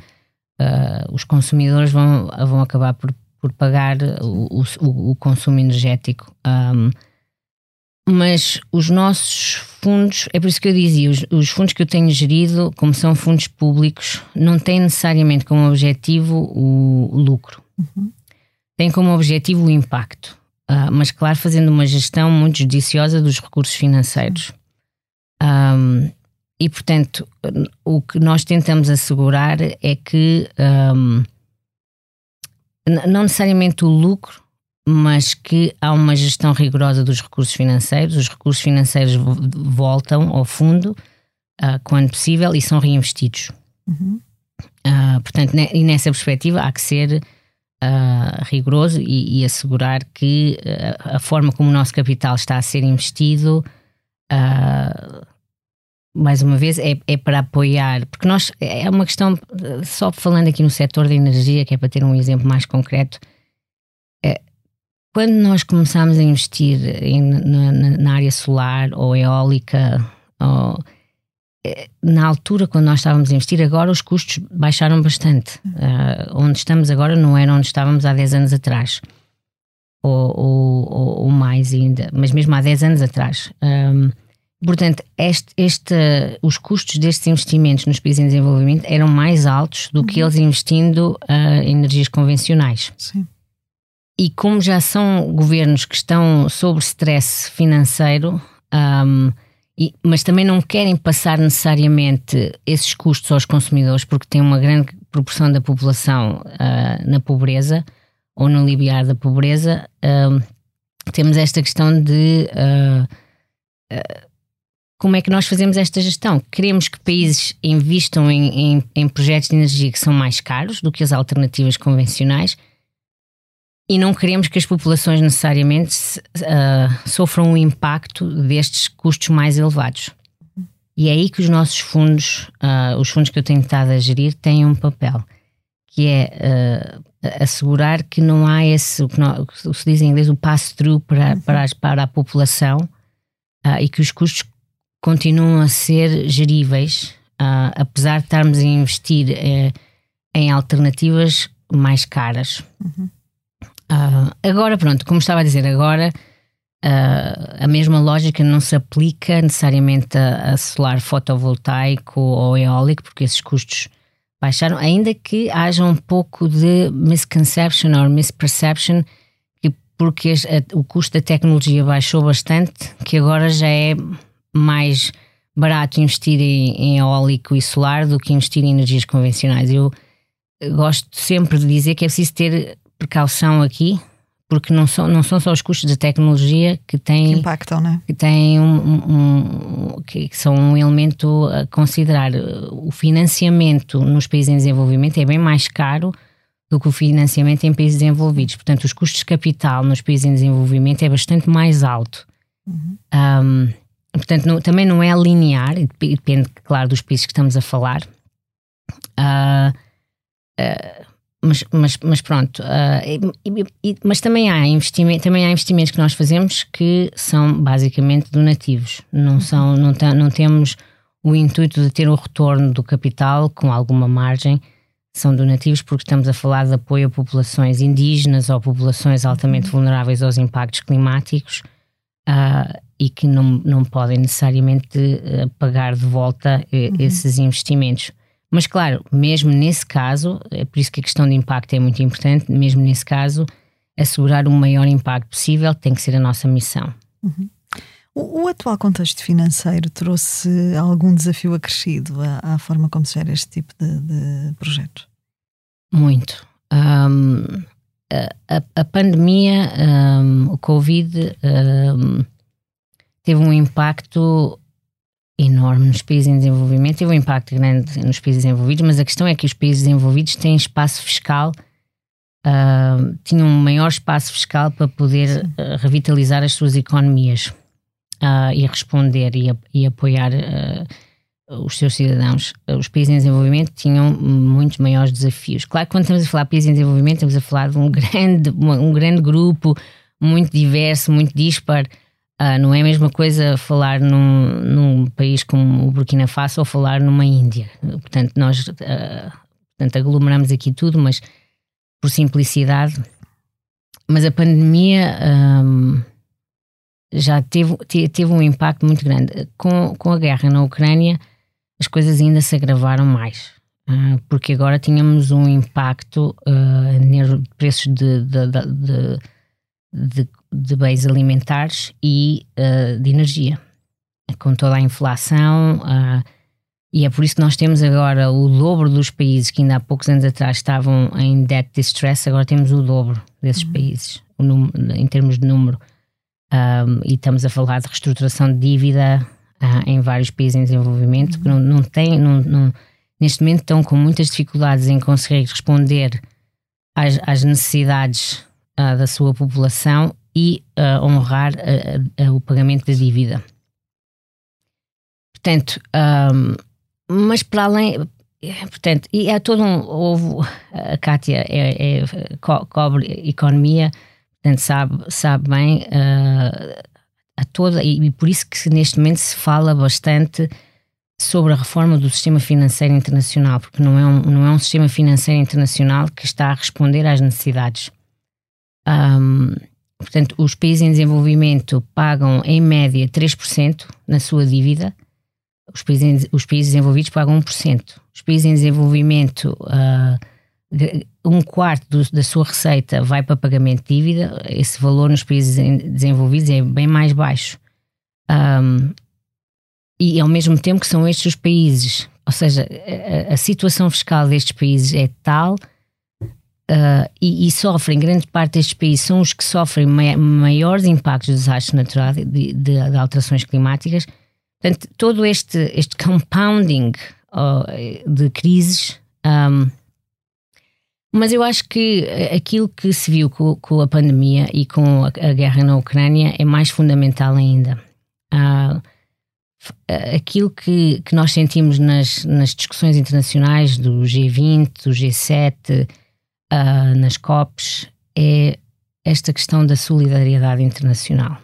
Uh, os consumidores vão, vão acabar por, por pagar o, o, o consumo energético. Um, mas os nossos fundos, é por isso que eu dizia, os, os, fundos que eu tenho gerido, como são fundos públicos, não têm necessariamente como objetivo o, lucro. Uhum. Têm como objetivo o impacto. Uh, mas, claro, fazendo uma gestão muito judiciosa dos recursos financeiros. Um, e, portanto, o que nós tentamos assegurar é que um, não necessariamente o lucro mas que há uma gestão rigorosa dos recursos financeiros. Os recursos financeiros voltam ao fundo uh, quando possível e são reinvestidos. Uhum. Uh, portanto, ne e nessa perspectiva há que ser uh, rigoroso e, e, assegurar que a forma como o nosso capital está a ser investido, mais uma vez, é, é, para apoiar, porque nós é uma questão, só falando aqui no setor da energia, que é para ter um exemplo mais concreto quando nós começámos a investir em, na, na, área solar ou eólica, ou, eh, na altura quando nós estávamos a investir, agora os custos baixaram bastante. Uh, onde estamos agora não era onde estávamos há 10 anos atrás. Ou, ou, ou mais ainda, mas mesmo há 10 anos atrás. Um, portanto, este, este, os custos destes investimentos nos países em desenvolvimento eram mais altos do que uhum. eles investindo uh, em energias convencionais. Sim. E como já são governos que estão sob stress financeiro, um, e, mas também não querem passar necessariamente esses custos aos consumidores, porque tem uma grande proporção da população uh, na pobreza ou no limiar da pobreza, uh, temos esta questão de uh, como é que nós fazemos esta gestão. Queremos que países investam em, em, em projetos de energia que são mais caros do que as alternativas convencionais e não queremos que as populações necessariamente uh, sofram o impacto destes custos mais elevados. E é aí que os nossos fundos, uh, os fundos que eu tenho estado a gerir, têm um papel, que é uh, assegurar que não há esse, o que, não, o que se diz em inglês, o pass-through para, uhum. para, para, a população e que os custos continuam a ser geríveis, apesar de estarmos a investir eh, em alternativas mais caras. Uhum. Uh, agora, pronto, como estava a dizer, agora uh, a mesma lógica não se aplica necessariamente a, a, solar fotovoltaico ou eólico, porque esses custos baixaram, ainda que haja um pouco de misconception ou misperception, que porque a, o custo da tecnologia baixou bastante, que agora já é mais barato investir em, em eólico e solar do que investir em energias convencionais. Eu gosto sempre de dizer que é preciso ter precaução aqui, porque não são, não são só os custos de tecnologia que têm que impactam, né? que têm um, um, que são um elemento a considerar. O financiamento nos países em desenvolvimento é bem mais caro do que o financiamento em países desenvolvidos. Portanto, os custos de capital nos países em desenvolvimento é bastante mais alto. Uhum. Um, portanto, não, também não é linear, depende, claro, dos países que estamos a falar. Uh, uh, mas, mas, mas pronto, uh, e, e, mas também há, investimento, também há investimentos que nós fazemos que são basicamente donativos, não, são, não, não temos o intuito de ter o retorno do capital com alguma margem, são donativos porque estamos a falar de apoio a populações indígenas ou populações altamente uhum. vulneráveis aos impactos climáticos uh, e que não, não podem necessariamente uh, pagar de volta uhum. esses investimentos. Mas, claro, mesmo nesse caso, é por isso que a questão de impacto é muito importante, mesmo nesse caso, assegurar o maior impacto possível tem que ser a nossa missão. Uhum. O, o, atual contexto financeiro trouxe algum desafio acrescido à, à forma como se gera este tipo de, de projetos? Muito. Um, a, a, pandemia, um, o Covid, um, teve um impacto enorme nos países em desenvolvimento, teve um impacto grande nos países desenvolvidos, mas a questão é que os países desenvolvidos têm espaço fiscal, uh, tinham um maior espaço fiscal para poder uh, revitalizar as suas economias uh, e responder e, e apoiar os seus cidadãos. Os países em desenvolvimento tinham muitos maiores desafios. Claro que quando estamos a falar de países em desenvolvimento, estamos a falar de um grande, um grande grupo, muito diverso, muito dispar. Uh, não é a mesma coisa falar num, num, país como o Burkina Faso ou falar numa Índia. Portanto, nós uh, portanto, aglomeramos aqui tudo, mas por simplicidade. Mas a pandemia um, já teve, teve um impacto muito grande. Com, com a guerra na Ucrânia, as coisas ainda se agravaram mais. Uh, porque agora tínhamos um impacto uh, preços de, de, de, de, de bens alimentares e uh, de energia, com toda a inflação. e é por isso que nós temos agora o dobro dos países que ainda há poucos anos atrás estavam em debt distress, agora temos o dobro desses uhum. países, número, em termos de número. Um, e estamos a falar de reestruturação de dívida uh, em vários países em desenvolvimento que não, não têm, não, não, neste momento estão com muitas dificuldades em conseguir responder às, às necessidades uh, da sua população e uh, honrar o pagamento da dívida. Portanto, um, mas para além, portanto, e é todo um. Houve, a Kátia é, é, cobre economia, portanto, sabe, sabe bem. Uh, a toda, e, e por isso que neste momento se fala bastante sobre a reforma do sistema financeiro internacional, porque não é um, não é um sistema financeiro internacional que está a responder às necessidades. Um, portanto, os países em desenvolvimento pagam em média 3% na sua dívida, os países, os países desenvolvidos pagam 1%. Os países em desenvolvimento uh, um quarto do, da sua receita vai para pagamento de dívida, esse valor nos países desenvolvidos é bem mais baixo. Um, e ao mesmo tempo que são estes os países, ou seja, a, a situação fiscal destes países é tal uh, e, e, sofrem, grande parte destes países são os que sofrem maiores impactos dos desastres naturais, de, de, de, alterações climáticas. Portanto, todo este, este compounding uh, de crises. Um, mas eu acho que aquilo que se viu com, com a pandemia e com a, a, guerra na Ucrânia é mais fundamental ainda. Ah, aquilo que, que nós sentimos nas, nas discussões internacionais do G20, do G7, ah, nas COPs, é esta questão da solidariedade internacional.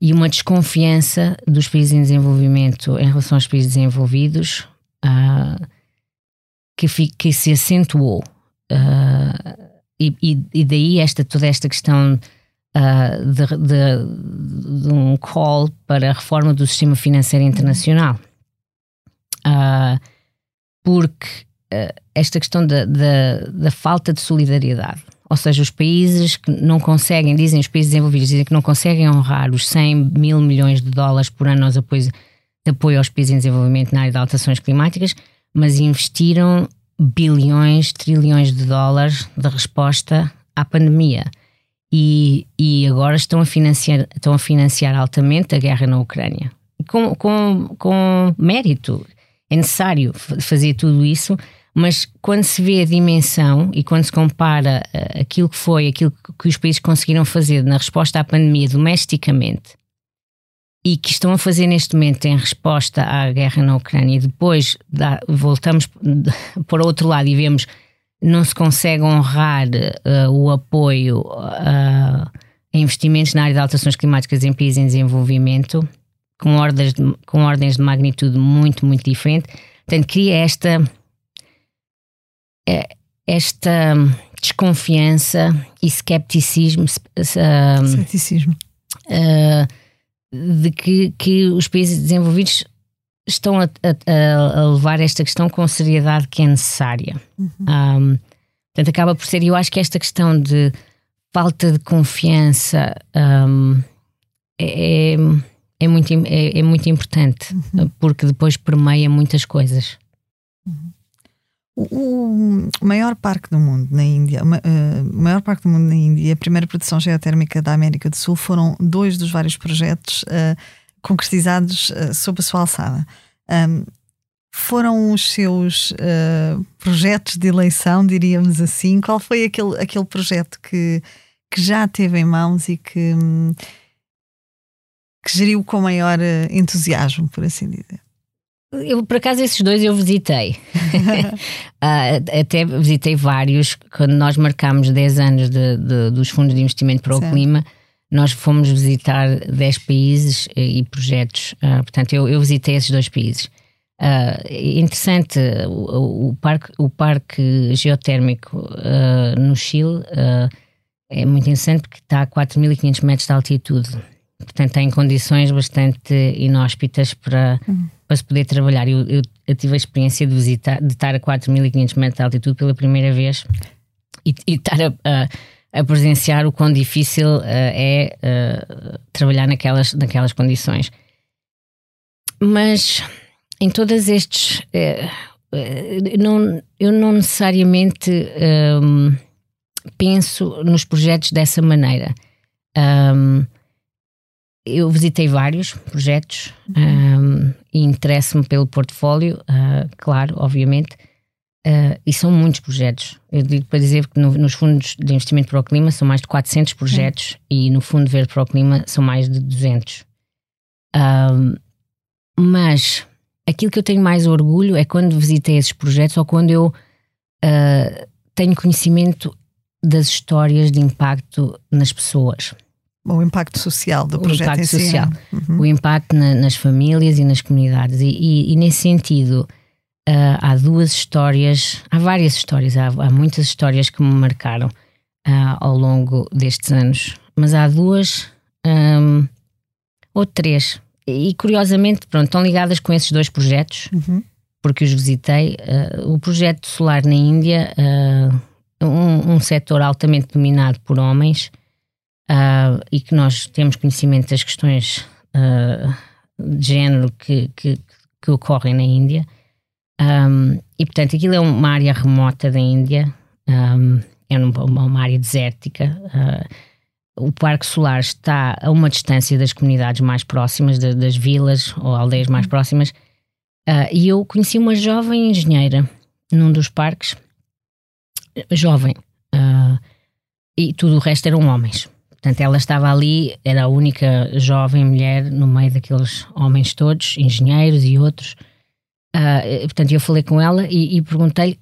E uma desconfiança dos países em desenvolvimento em relação aos países desenvolvidos. Ah, que, que se acentuou. Uh, e, e, daí esta, toda esta questão uh, de, de, de, um call para a reforma do sistema financeiro internacional. Uh, porque esta questão da, da, da, falta de solidariedade, ou seja, os países que não conseguem, dizem os países desenvolvidos, dizem que não conseguem honrar os 100 mil milhões de dólares por ano aos apoios, de apoio aos países em desenvolvimento na área de alterações climáticas, mas investiram bilhões, trilhões de dólares de resposta à pandemia. E, e agora estão a, financiar, estão a financiar altamente a guerra na Ucrânia. Com, com, com mérito. É necessário fazer tudo isso, mas quando se vê a dimensão e quando se compara eh, aquilo que foi, aquilo que os países conseguiram fazer na resposta à pandemia domesticamente e que estão a fazer neste momento em resposta à guerra na Ucrânia e depois dá, voltamos para outro lado e vemos não se consegue honrar uh, o apoio uh, a investimentos na área de alterações climáticas em países em desenvolvimento com ordens de, com ordens de magnitude muito, muito diferente. Portanto, cria esta esta desconfiança e skepticismo, uh, Uh, de que, que os países desenvolvidos estão a, a, a, levar esta questão com a seriedade que é necessária. Uhum. Um, portanto, acaba por ser, eu acho que esta questão de falta de confiança um, é, é, muito, é, é muito importante, uhum. porque depois permeia muitas coisas. Uhum. O, maior parque do mundo na Índia, uh, o maior parque do mundo na Índia, a primeira produção geotérmica da América do Sul foram dois dos vários projetos uh, concretizados uh, sob a sua alçada. Um, foram os seus projetos de eleição, diríamos assim? Qual foi aquele, aquele projeto que, que já teve em mãos e que, que geriu com maior entusiasmo, por assim dizer? Eu, por acaso, esses dois eu visitei. uh, até visitei vários. Quando nós marcámos 10 anos de, de, dos fundos de investimento para o certo. clima, nós fomos visitar 10 países e, e projetos. Uh, portanto, eu, eu, visitei esses dois países. Uh, interessante, o, o, parque, o parque geotérmico no Chile é muito interessante porque está a 4.500 metros de altitude. Portanto, está em condições bastante inóspitas para. Hum para se poder trabalhar. Eu, eu, eu, tive a experiência de visitar, de estar a 4.500 metros de altitude pela primeira vez e, e estar a, a, a, presenciar o quão difícil uh, é uh, trabalhar naquelas, naquelas condições. Mas em todos estes. Uh, não, eu não necessariamente um, penso nos projetos dessa maneira. Um, eu visitei vários projetos uhum. um, e interesso-me pelo portfólio, uh, claro, obviamente, uh, e são muitos projetos. Eu digo para dizer que no, nos fundos de investimento para o clima são mais de 400 projetos uhum. e no Fundo Verde para o Clima são mais de 200. Um, mas aquilo que eu tenho mais orgulho é quando visitei esses projetos ou quando eu uh, tenho conhecimento das histórias de impacto nas pessoas. O impacto social do projeto. O impacto social. Uhum. O impacto na, nas famílias e nas comunidades. E, e, e nesse sentido, uh, há duas histórias, há várias histórias, há, há muitas histórias que me marcaram uh, ao longo destes anos, mas há duas um, ou três. E curiosamente, pronto, estão ligadas com esses dois projetos, uhum. porque os visitei. Uh, o projeto solar na Índia, um, um setor altamente dominado por homens uh, e que nós temos conhecimento das questões uh, de género que, que, que, ocorrem na Índia. Um, e portanto, aquilo é uma área remota da Índia, um, é uma, uma, área desértica. Uh, o Parque Solar está a uma distância das comunidades mais próximas, de, das vilas ou aldeias mais próximas. e eu conheci uma jovem engenheira num dos parques, jovem, e tudo o resto eram homens. Portanto, ela estava ali, era a única jovem mulher no meio daqueles homens todos, engenheiros e outros. Uh, portanto, eu falei com ela e, e perguntei-lhe.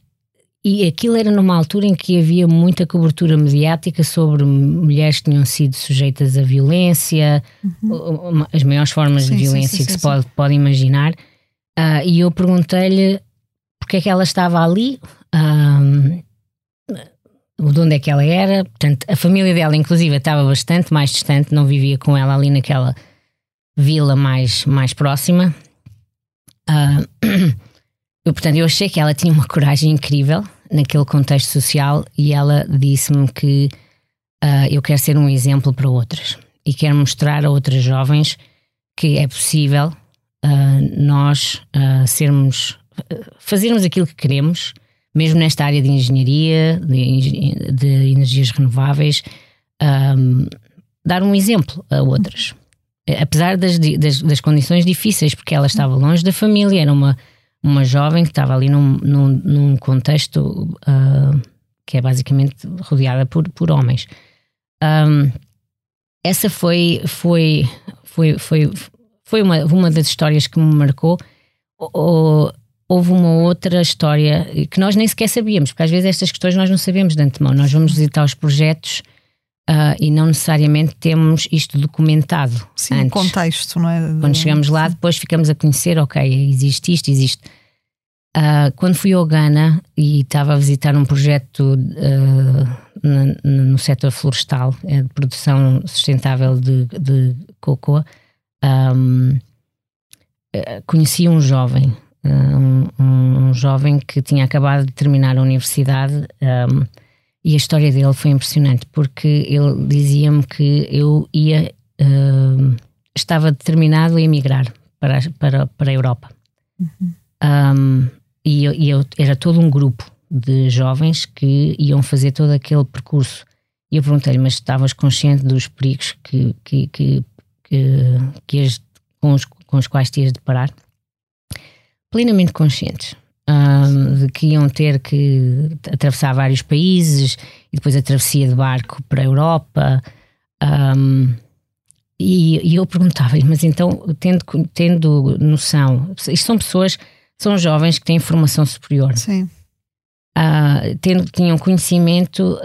E aquilo era numa altura em que havia muita cobertura mediática sobre mulheres que tinham sido sujeitas à violência, uhum. as maiores formas sim, de violência sim, sim, que se pode, pode imaginar. Uh, e eu perguntei-lhe porque é que ela estava ali. Uh, de onde é que ela era. Portanto, a família dela, inclusive, estava bastante mais distante, não vivia com ela ali naquela vila mais, mais próxima. Uh, eu, portanto, eu achei que ela tinha uma coragem incrível naquele contexto social e ela disse-me que uh, eu quero ser um exemplo para outras e quero mostrar a outras jovens que é possível uh, nós sermos, fazermos aquilo que queremos mesmo nesta área de engenharia, de, de energias renováveis, um, dar um exemplo a outras. Apesar das, das, das, condições difíceis, porque ela estava longe da família, era uma, uma jovem que estava ali num, num, num contexto uh, que é basicamente rodeada por, por homens. Um, essa foi, foi, foi, foi, foi uma, uma das histórias que me marcou. O, houve uma outra história que nós nem sequer sabíamos, porque às vezes estas questões nós não sabemos de antemão. Nós vamos visitar os projetos uh, e não necessariamente temos isto documentado. Sim, antes. contexto, não é? Quando chegamos lá, depois ficamos a conhecer, ok, existe isto, existe. Uh, quando fui ao Ghana e estava a visitar um projeto uh, no, no setor florestal, é de produção sustentável de, de cocoa, um, conheci um jovem um, um, jovem que tinha acabado de terminar a universidade um, e a história dele foi impressionante porque ele dizia-me que eu ia uh, estava determinado a emigrar para, para, para a Europa. Uhum. Um, e, eu, e eu, era todo um grupo de jovens que iam fazer todo aquele percurso. E eu perguntei-lhe, mas estavas consciente dos perigos que, que, que, que, que com, os, com os quais tinhas de parar? Plenamente conscientes. Um, de que iam ter que atravessar vários países e depois a travessia de barco para a Europa. Um, e, e, eu perguntava-lhe, mas então, tendo, tendo noção, isto são pessoas, são jovens que têm formação superior. Sim. Uh, tendo, tinham conhecimento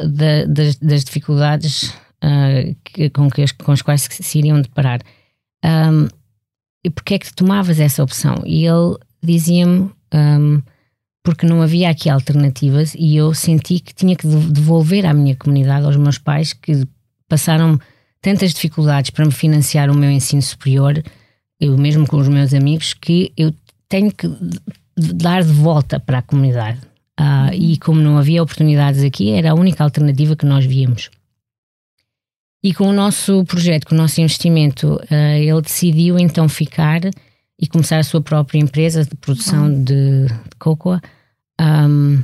das, das, dificuldades uh, que, com, que, com as quais se, se iriam deparar. Um, e porquê é que tomavas essa opção? E ele dizia-me um, porque não havia aqui alternativas e eu senti que tinha que devolver à minha comunidade, aos meus pais, que passaram tantas dificuldades para me financiar o meu ensino superior, eu mesmo com os meus amigos, que eu tenho que dar de volta para a comunidade. Uh, e como não havia oportunidades aqui, era a única alternativa que nós víamos. E com o nosso projeto, com o nosso investimento, uh, ele decidiu então ficar e começar a sua própria empresa de produção uhum. de, de cocoa. Um,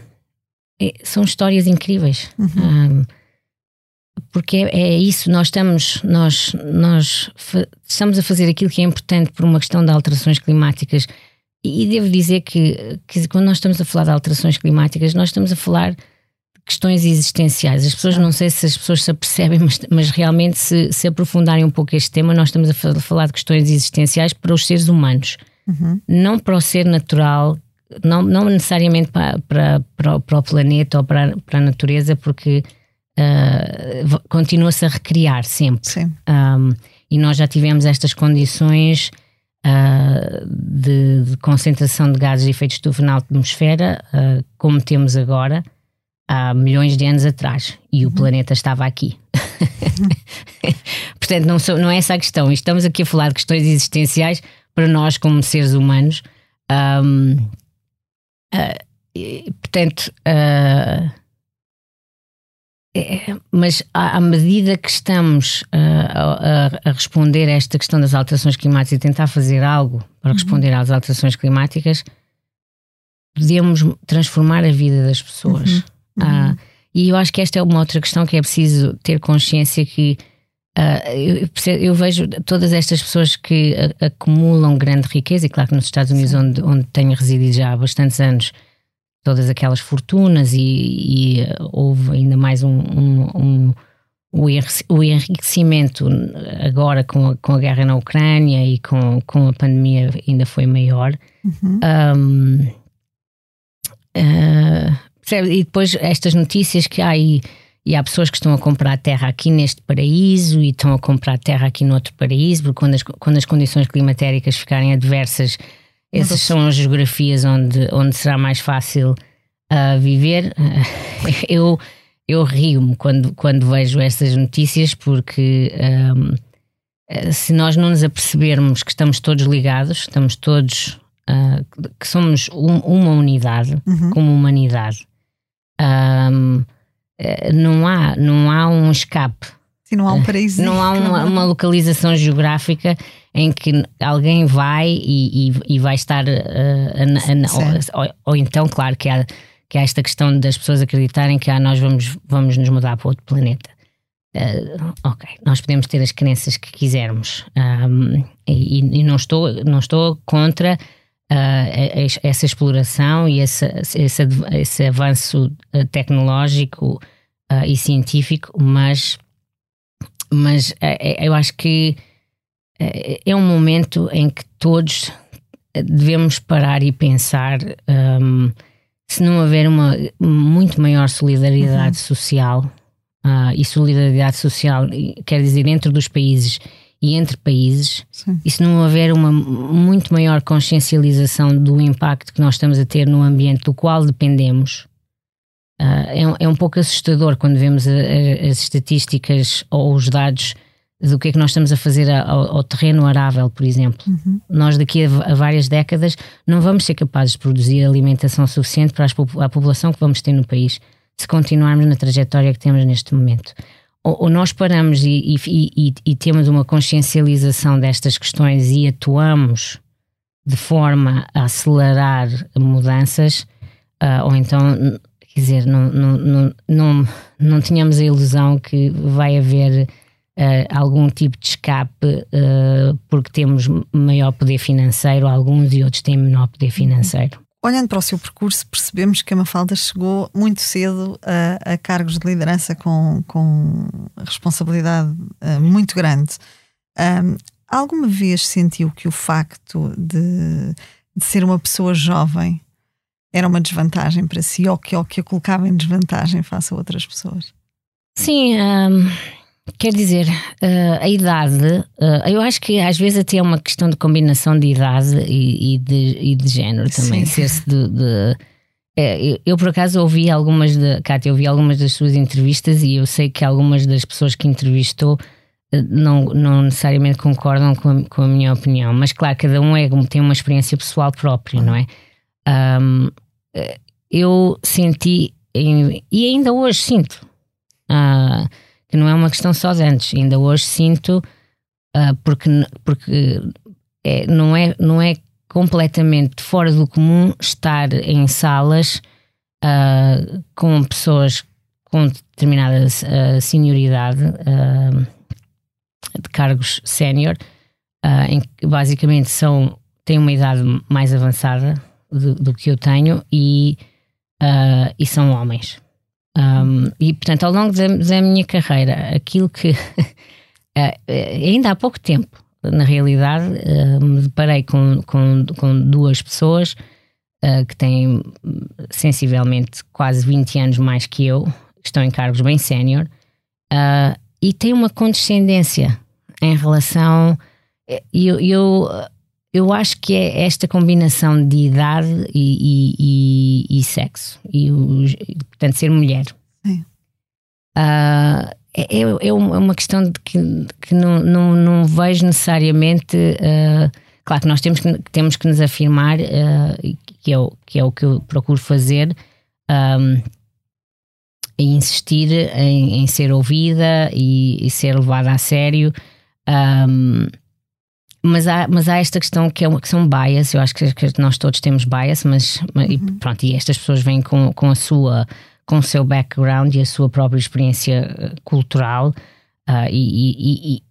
é, são histórias incríveis. Uhum. Um, porque é, é, isso, nós estamos, nós, nós estamos a fazer aquilo que é importante por uma questão de alterações climáticas e devo dizer que, que quando nós estamos a falar de alterações climáticas, nós estamos a falar questões existenciais. As pessoas, não sei se as pessoas se apercebem, mas, mas realmente se, se aprofundarem um pouco este tema, nós estamos a falar de questões existenciais para os seres humanos. Uhum. Não para o ser natural, não, não necessariamente para, para, para, para o planeta ou para, para a natureza, porque uh, continua-se a recriar sempre. Um, e nós já tivemos estas condições uh, de, de, concentração de gases de efeito estufa na atmosfera, uh, como temos agora, há milhões de anos atrás. E o uhum. planeta estava aqui. Portanto, não, sou, não é essa a questão. Estamos aqui a falar de questões existenciais para nós, como seres humanos. Um, uh, ah, portanto, uh, é, mas à, à, medida que estamos uh, a, a, responder a esta questão das alterações climáticas e tentar fazer algo para uhum. responder às alterações climáticas, podemos transformar a vida das pessoas. Uhum. Uhum. Uh, e eu acho que esta é uma outra questão que é preciso ter consciência que uh, eu, eu, vejo todas estas pessoas que acumulam grande riqueza, e claro que nos Estados Unidos, onde, onde tenho residido já há bastantes anos, todas aquelas fortunas e, e eh, houve ainda mais um, um, um o enriquecimento agora com a, com a guerra na Ucrânia e com, com a pandemia ainda foi maior. Uhum. Um, uh, e depois estas notícias que há e, e, há pessoas que estão a comprar terra aqui neste paraíso e estão a comprar terra aqui no outro paraíso, porque quando as, quando as condições climatéricas ficarem adversas essas são as geografias onde, onde será mais fácil uh, viver. eu eu rio-me quando, quando vejo essas notícias porque um, se nós não nos apercebermos que estamos todos ligados, estamos todos uh, que somos um, uma unidade uhum. como humanidade, um, eh, não há não há um escape. Sim, não há um paraíso. Não há uma, uma localização geográfica em que alguém vai e, e, e vai estar. Uh, ou, ou, ou, então, claro, que há, que há esta questão das pessoas acreditarem que ah, nós vamos, vamos nos mudar para outro planeta. Uh, ok, nós podemos ter as crenças que quisermos um, e, e, não, estou, não estou contra uh, essa exploração e esse, esse, esse avanço tecnológico uh, e científico, mas, mas eu acho que é, é um momento em que todos devemos parar e pensar um, se não houver uma muito maior solidariedade uhum. social uh, e solidariedade social quer dizer dentro dos países e entre países Sim. e se não houver uma muito maior consciencialização do impacto que nós estamos a ter no ambiente do qual dependemos uh, é, é, um pouco assustador quando vemos a, a, as estatísticas ou os dados do que é que nós estamos a fazer ao, ao terreno arável, por exemplo. Uhum. Nós, daqui a, a, várias décadas, não vamos ser capazes de produzir alimentação suficiente para as, a população que vamos ter no país, se continuarmos na trajetória que temos neste momento. Ou, nós paramos e, e, e, e, temos uma consciencialização destas questões e atuamos de forma a acelerar mudanças, uh, ou então, quer dizer, não, não, não, não, não tínhamos a ilusão que vai haver uh, algum tipo de escape uh, porque temos maior poder financeiro, alguns e outros têm menor poder financeiro. Olhando para o seu percurso, percebemos que a Mafalda chegou muito cedo a, a cargos de liderança com, com responsabilidade uh, muito grande. Um, alguma vez sentiu que o facto de, de, ser uma pessoa jovem era uma desvantagem para si ou que, ou que a colocava em desvantagem face a outras pessoas? Sim, um Quer dizer, uh, a idade, uh, eu acho que às vezes até é uma questão de combinação de idade e, e, de, e de, género também. Ser-se de. de é, eu, por acaso ouvi algumas de. Cátia, eu ouvi algumas das suas entrevistas e eu sei que algumas das pessoas que entrevistou não, não necessariamente concordam com a, com a minha opinião, mas claro, cada um é, tem uma experiência pessoal própria, não é? Um, eu senti, e ainda hoje sinto. Uh, que não é uma questão só de antes. Ainda hoje sinto, uh, porque, porque é, não, é, não é completamente fora do comum estar em salas uh, com pessoas com determinada uh, senioridade de cargos sénior, em que basicamente são, têm uma idade mais avançada do, do que eu tenho e, e são homens. Um, e, portanto, ao longo da, da minha carreira, aquilo que eh, ainda há pouco tempo, na realidade, uh, me deparei com, com, com duas pessoas que têm sensivelmente quase 20 anos mais que eu, estão em cargos bem sénior, e têm uma condescendência em relação. Eu, eu, eu acho que é esta combinação de idade e, e, e, e sexo, e, portanto, ser mulher. Uh, é, é, uma questão de que, que não, não, não vejo necessariamente. Uh, claro que nós temos que, temos que nos afirmar, uh, que, é o, que é o que eu procuro fazer, um, e insistir em, em, ser ouvida e, e, ser levada a sério. Um, mas há, mas há esta questão que, é, que são bias, eu acho que, que, nós todos temos bias, mas uhum. e, pronto, e estas pessoas vêm com, com a sua com o seu background e a sua própria experiência eh, cultural uh, e, e,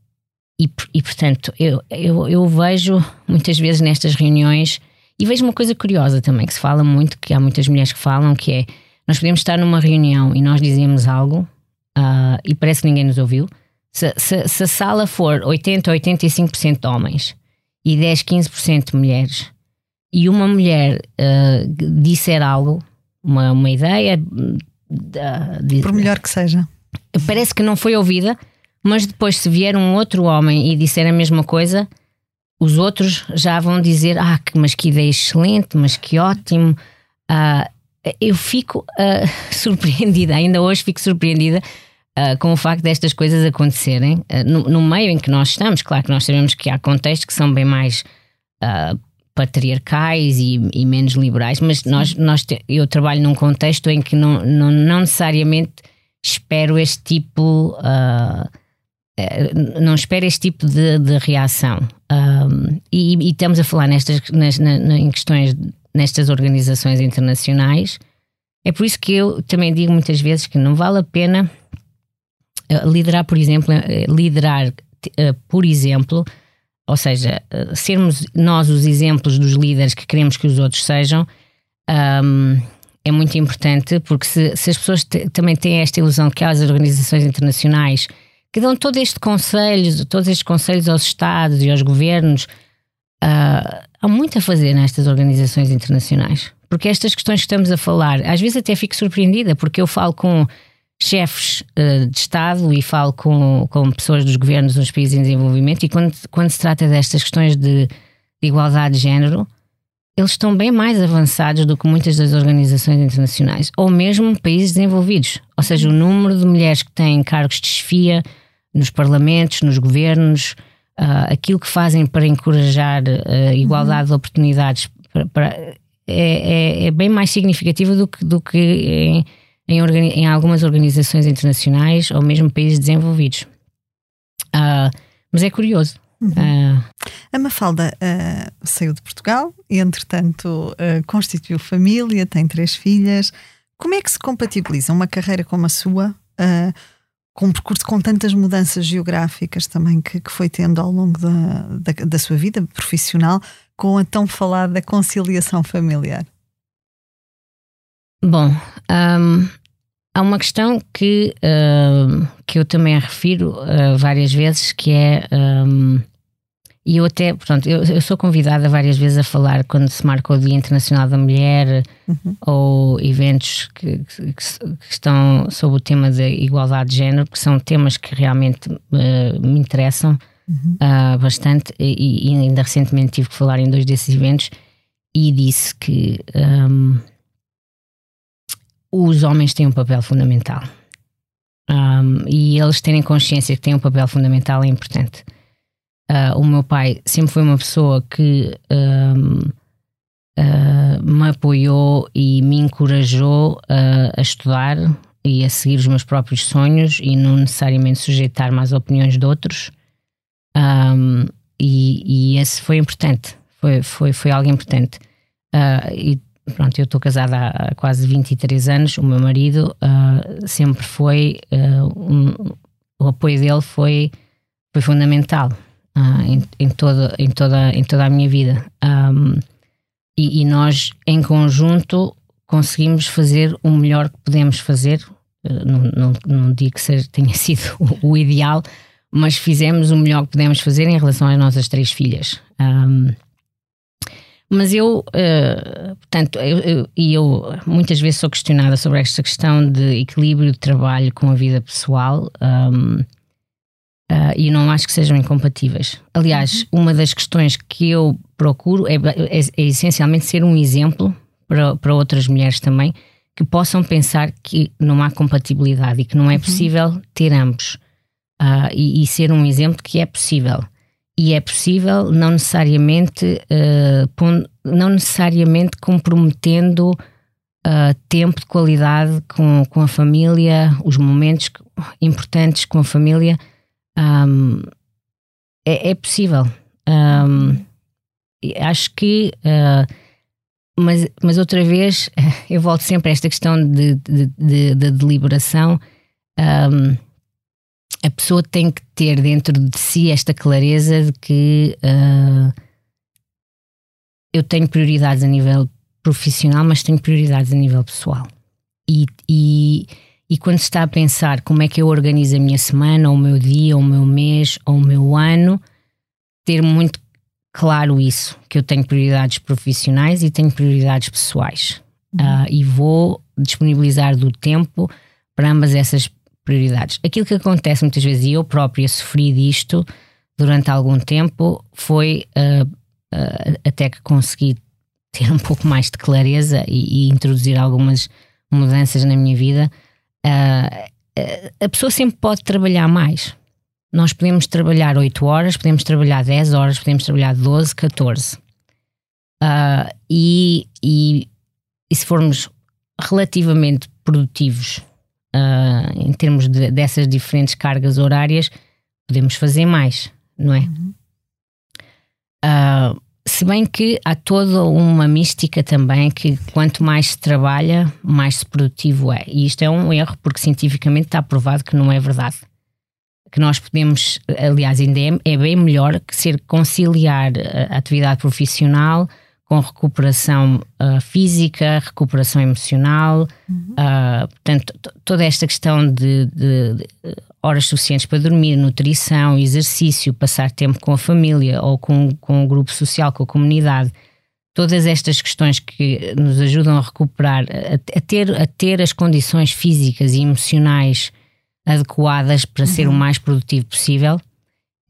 e, e, portanto eu, eu, eu, vejo muitas vezes nestas reuniões e vejo uma coisa curiosa também que se fala muito, que há muitas mulheres que falam, que é nós podemos estar numa reunião e nós dizemos algo uh, e parece que ninguém nos ouviu se, se, se a sala for 80 ou 85% de homens e 10, 15% de mulheres, e uma mulher uh, disser algo, uma, uma ideia. Uh, Por melhor que seja. Parece que não foi ouvida, mas depois, se vier um outro homem e disser a mesma coisa, os outros já vão dizer: Ah, mas que ideia excelente, mas que ótimo. Uh, eu fico uh, surpreendida, ainda hoje fico surpreendida uh, com o facto destas coisas acontecerem uh, no, no, meio em que nós estamos. Claro que nós sabemos que há contextos que são bem mais uh, patriarcais e, e, menos liberais, mas nós, nós te, eu trabalho num contexto em que não, não, não necessariamente espero este tipo. Eh, não espero este tipo de, de reação. Um, e, e, estamos a falar nestas, nas, na, em questões nestas organizações internacionais. É por isso que eu também digo muitas vezes que não vale a pena liderar, por exemplo, eh, liderar, eh, por exemplo, ou seja, sermos nós os exemplos dos líderes que queremos que os outros sejam, um, é muito importante, porque se, se as pessoas também têm esta ilusão que há as organizações internacionais que dão todo este conselho, todos estes conselhos aos Estados e aos governos, uh, há muito a fazer nestas organizações internacionais. Porque estas questões que estamos a falar, às vezes até fico surpreendida, porque eu falo com chefes uh, de Estado e falo com, com pessoas dos governos dos países em desenvolvimento e quando, quando se trata destas questões de, de igualdade de género, eles estão bem mais avançados do que muitas das organizações internacionais, ou mesmo países desenvolvidos. Ou seja, o número de mulheres que têm cargos de chefia nos parlamentos, nos governos, uh, aquilo que fazem para encorajar a uh, igualdade uhum. de oportunidades para, para, é, é, é, bem mais significativo do que, do que em, em, em algumas organizações internacionais ou mesmo países desenvolvidos. Uh, mas é curioso. Uhum. Uh, a Mafalda uh, saiu de Portugal e, entretanto, constituiu família, tem três filhas. Como é que se compatibiliza uma carreira como a sua, com um percurso com tantas mudanças geográficas também que, que foi tendo ao longo da, da, da, sua vida profissional, com a tão falada conciliação familiar? Bom, um, há uma questão que, uh, que eu também refiro uh, várias vezes, que é. Um, e eu até, portanto, eu, eu, sou convidada várias vezes a falar quando se marca o Dia Internacional da Mulher uhum. ou eventos que, que, que, estão sob o tema da igualdade de género, que são temas que realmente uh, me interessam uhum. uh, bastante. E, e, ainda recentemente tive que falar em dois desses eventos e disse que um, os homens têm um papel fundamental. Um, e eles terem consciência que têm um papel fundamental é importante. Uh, o meu pai sempre foi uma pessoa que um, uh, ah, me apoiou e me encorajou uh, a estudar e a seguir os meus próprios sonhos e não necessariamente sujeitar-me às opiniões de outros. Um, e, e, esse foi importante, foi, foi, foi algo importante. e pronto, eu estou casada há quase 23 anos, o meu marido sempre foi, um, o apoio dele foi, foi fundamental uh, em, em, toda, em, toda, em toda a minha vida. Um, e, e, nós, em conjunto, conseguimos fazer o melhor que podemos fazer. Uh, não, não, não digo que seja, tenha sido o, o, ideal, mas fizemos o melhor que podemos fazer em relação às nossas três filhas. Um, mas eu, uh, portanto, eu, eu, e eu muitas vezes sou questionada sobre esta questão de equilíbrio de trabalho com a vida pessoal. Um, Uh, e não acho que sejam incompatíveis. Aliás, uhum. uma das questões que eu procuro é, é, é, essencialmente ser um exemplo para, para outras mulheres também que possam pensar que não há compatibilidade e que não é uhum. possível ter ambos. Uh, e, e, ser um exemplo que é possível. E é possível não necessariamente, uh, não necessariamente comprometendo uh, tempo de qualidade com, com a família, os momentos importantes com a família um, é, é, possível. Um, acho que. Uh, mas, mas outra vez, eu volto sempre a esta questão de, de, de, de deliberação. Um, a pessoa tem que ter dentro de si esta clareza de que uh, eu tenho prioridades a nível profissional, mas tenho prioridades a nível pessoal. E, e, e quando se está a pensar como é que eu organizo a minha semana, ou o meu dia, ou o meu mês, ou o meu ano, ter muito claro isso, que eu tenho prioridades profissionais e tenho prioridades pessoais. Uhum. Uh, e vou disponibilizar do tempo para ambas essas prioridades. Aquilo que acontece muitas vezes, e eu própria sofri disto durante algum tempo, foi uh, uh, até que consegui ter um pouco mais de clareza e, e introduzir algumas mudanças na minha vida Uh, a pessoa sempre pode trabalhar mais. Nós podemos trabalhar 8 horas, podemos trabalhar 10 horas, podemos trabalhar 12, 14. Uh, e, e, e, se formos relativamente produtivos uh, em termos de, dessas diferentes cargas horárias, podemos fazer mais, não é? Uhum. Uh, se bem que há toda uma mística também que quanto mais se trabalha, mais se produtivo é. E isto é um erro porque cientificamente está provado que não é verdade. Que nós podemos, aliás, ainda é, é bem melhor que ser conciliar a atividade profissional com recuperação uh, física, recuperação emocional, uhum. uh, portanto, toda esta questão de, de, de, horas suficientes para dormir, nutrição, exercício, passar tempo com a família ou com, com o grupo social, com a comunidade, todas estas questões que nos ajudam a recuperar, a, a ter, a ter as condições físicas e emocionais adequadas para uhum. ser o uhum. mais produtivo possível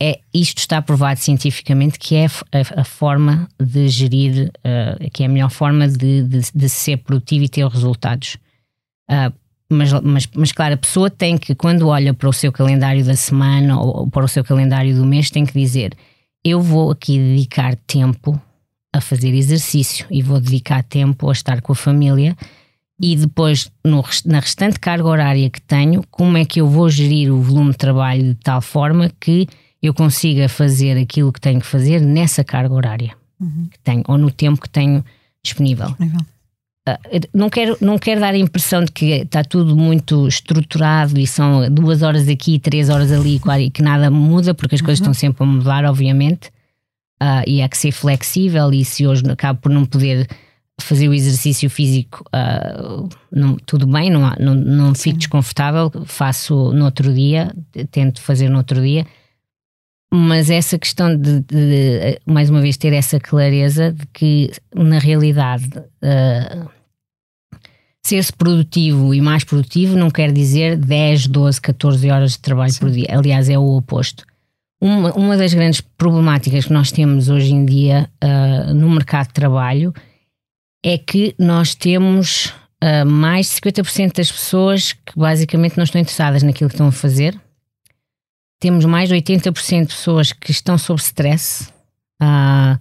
é, isto está provado cientificamente que é a, a forma de gerir, uh, que é a melhor forma de, de, de, ser produtivo e ter resultados. Uh, mas, mas, mas, claro, a pessoa tem que, quando olha para o seu calendário da semana ou, para o seu calendário do mês, tem que dizer: Eu vou aqui dedicar tempo a fazer exercício e vou dedicar tempo a estar com a família e depois no, na restante carga horária que tenho, como é que eu vou gerir o volume de trabalho de tal forma que eu consiga fazer aquilo que tenho que fazer nessa carga horária uhum. que tenho, ou no tempo que tenho disponível. Uh, não quero, não quero dar a impressão de que está tudo muito estruturado e são duas horas aqui, três horas ali e que nada muda, porque as coisas uhum. estão sempre a mudar, obviamente, uh, e há que ser flexível. E se hoje acabo por não poder fazer o exercício físico, uh, não, tudo bem, não, não, não fico desconfortável, faço no outro dia, tento fazer no outro dia mas essa questão de, de, mais uma vez, ter essa clareza de que, na realidade, uh, ser-se produtivo e mais produtivo não quer dizer 10, 12, 14 horas de trabalho Sim. por dia. Aliás, é o oposto. Uma, uma das grandes problemáticas que nós temos hoje em dia uh, no mercado de trabalho é que nós temos uh, mais de 50% das pessoas que basicamente não estão interessadas naquilo que estão a fazer temos mais de 80% de pessoas que estão sob stress, uh,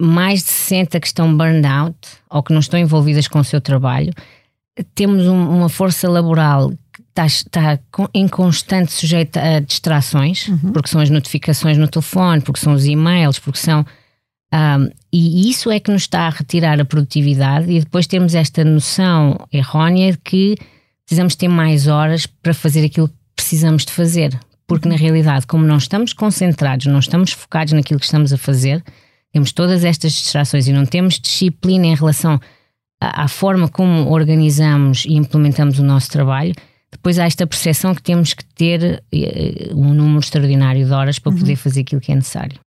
mais de 60% que estão burned out ou que não estão envolvidas com o seu trabalho. Temos um, uma força laboral que está, está, em constante sujeita a distrações, uhum. porque são as notificações no telefone, porque são os e-mails, porque são. Um, ah, e isso é que nos está a retirar a produtividade, e depois temos esta noção errónea de que precisamos ter mais horas para fazer aquilo que precisamos de fazer porque na realidade, como não estamos concentrados, não estamos focados naquilo que estamos a fazer, temos todas estas distrações e não temos disciplina em relação à, à forma como organizamos e implementamos o nosso trabalho, depois há esta percepção que temos que ter eh, um número extraordinário de horas para uhum. poder fazer aquilo que é necessário.